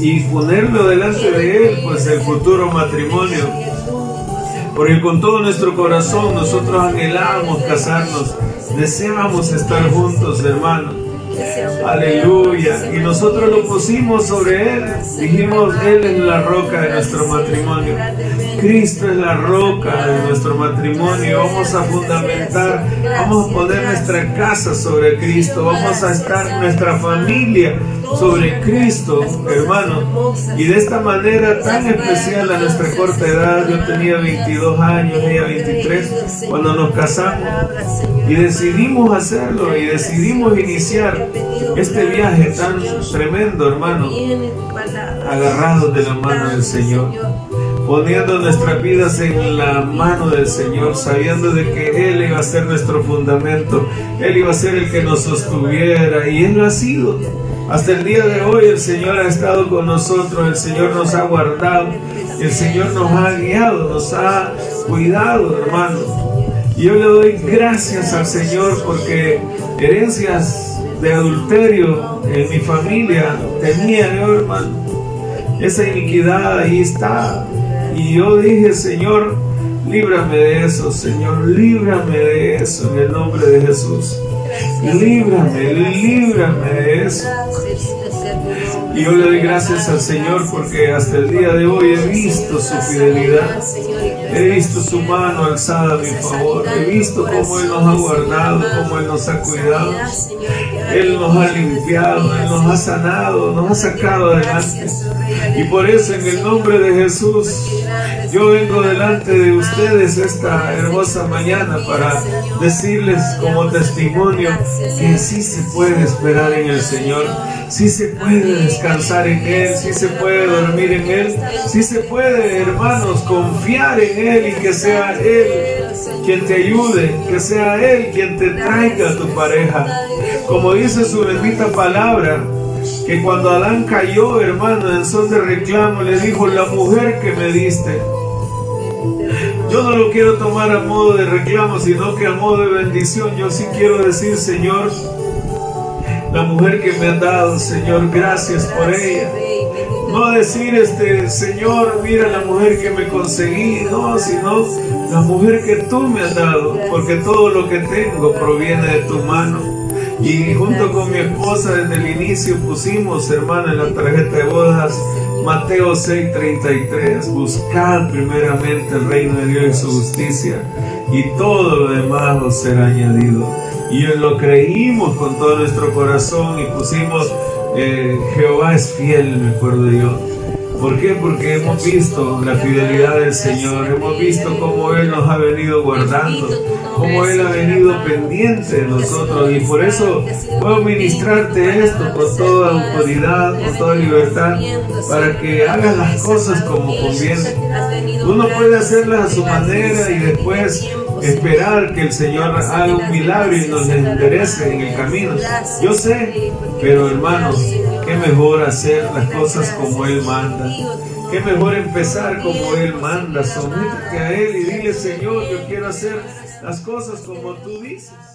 y ponerlo delante de Él, pues el futuro matrimonio. Porque con todo nuestro corazón nosotros anhelamos casarnos, deseamos estar juntos, hermano. Aleluya. Y nosotros lo pusimos sobre Él. Dijimos, Él es la roca de nuestro matrimonio. Cristo es la roca de nuestro matrimonio. Vamos a fundamentar, vamos a poner nuestra casa sobre Cristo. Vamos a estar nuestra familia sobre Cristo, hermano. Y de esta manera tan especial a nuestra corta edad, yo tenía 22 años, ella 23, cuando nos casamos. Y decidimos hacerlo y decidimos iniciar este viaje tan tremendo, hermano, agarrados de la mano del Señor poniendo nuestras vidas en la mano del Señor, sabiendo de que Él iba a ser nuestro fundamento, Él iba a ser el que nos sostuviera y Él lo ha sido. Hasta el día de hoy el Señor ha estado con nosotros, el Señor nos ha guardado, el Señor nos ha guiado, nos ha cuidado, hermano. Yo le doy gracias al Señor porque herencias de adulterio en mi familia tenía hermano. Esa iniquidad ahí está. Y yo dije, Señor, líbrame de eso, Señor, líbrame de eso en el nombre de Jesús. Líbrame, líbrame de eso. Y yo le doy gracias al Señor porque hasta el día de hoy he visto su fidelidad. He visto su mano alzada a mi favor. He visto cómo Él nos ha guardado, cómo Él nos ha cuidado. Él nos ha limpiado, Él nos ha sanado, nos ha sacado adelante. Y por eso en el nombre de Jesús, yo vengo delante de ustedes esta hermosa mañana para decirles como testimonio que sí se puede esperar en el Señor, sí se puede descansar en Él, sí se puede dormir en Él, sí se puede, hermanos, confiar en Él y que sea Él quien te ayude, que sea Él quien te traiga a tu pareja. Como dice su bendita palabra, que cuando Adán cayó, hermano, en son de reclamo, le dijo, la mujer que me diste. Yo no lo quiero tomar a modo de reclamo, sino que a modo de bendición. Yo sí quiero decir, Señor, la mujer que me ha dado, Señor, gracias por ella. No decir, este, Señor, mira la mujer que me conseguí, no, sino la mujer que tú me has dado, porque todo lo que tengo proviene de tu mano. Y junto con mi esposa desde el inicio pusimos, hermana, en la tarjeta de bodas Mateo 6:33, buscad primeramente el reino de Dios y su justicia y todo lo demás os será añadido. Y lo creímos con todo nuestro corazón y pusimos, eh, Jehová es fiel, me acuerdo yo. ¿Por qué? Porque hemos visto la fidelidad del Señor, hemos visto cómo Él nos ha venido guardando, cómo Él ha venido pendiente de nosotros y por eso puedo ministrarte esto con toda autoridad, con toda libertad, para que hagas las cosas como conviene. Uno puede hacerlas a su manera y después esperar que el Señor haga un milagro y nos enderece en el camino. Yo sé, pero hermanos, qué mejor hacer las cosas como Él manda. Qué mejor empezar como Él manda. Sométete a Él y dile, Señor, yo quiero hacer las cosas como tú dices.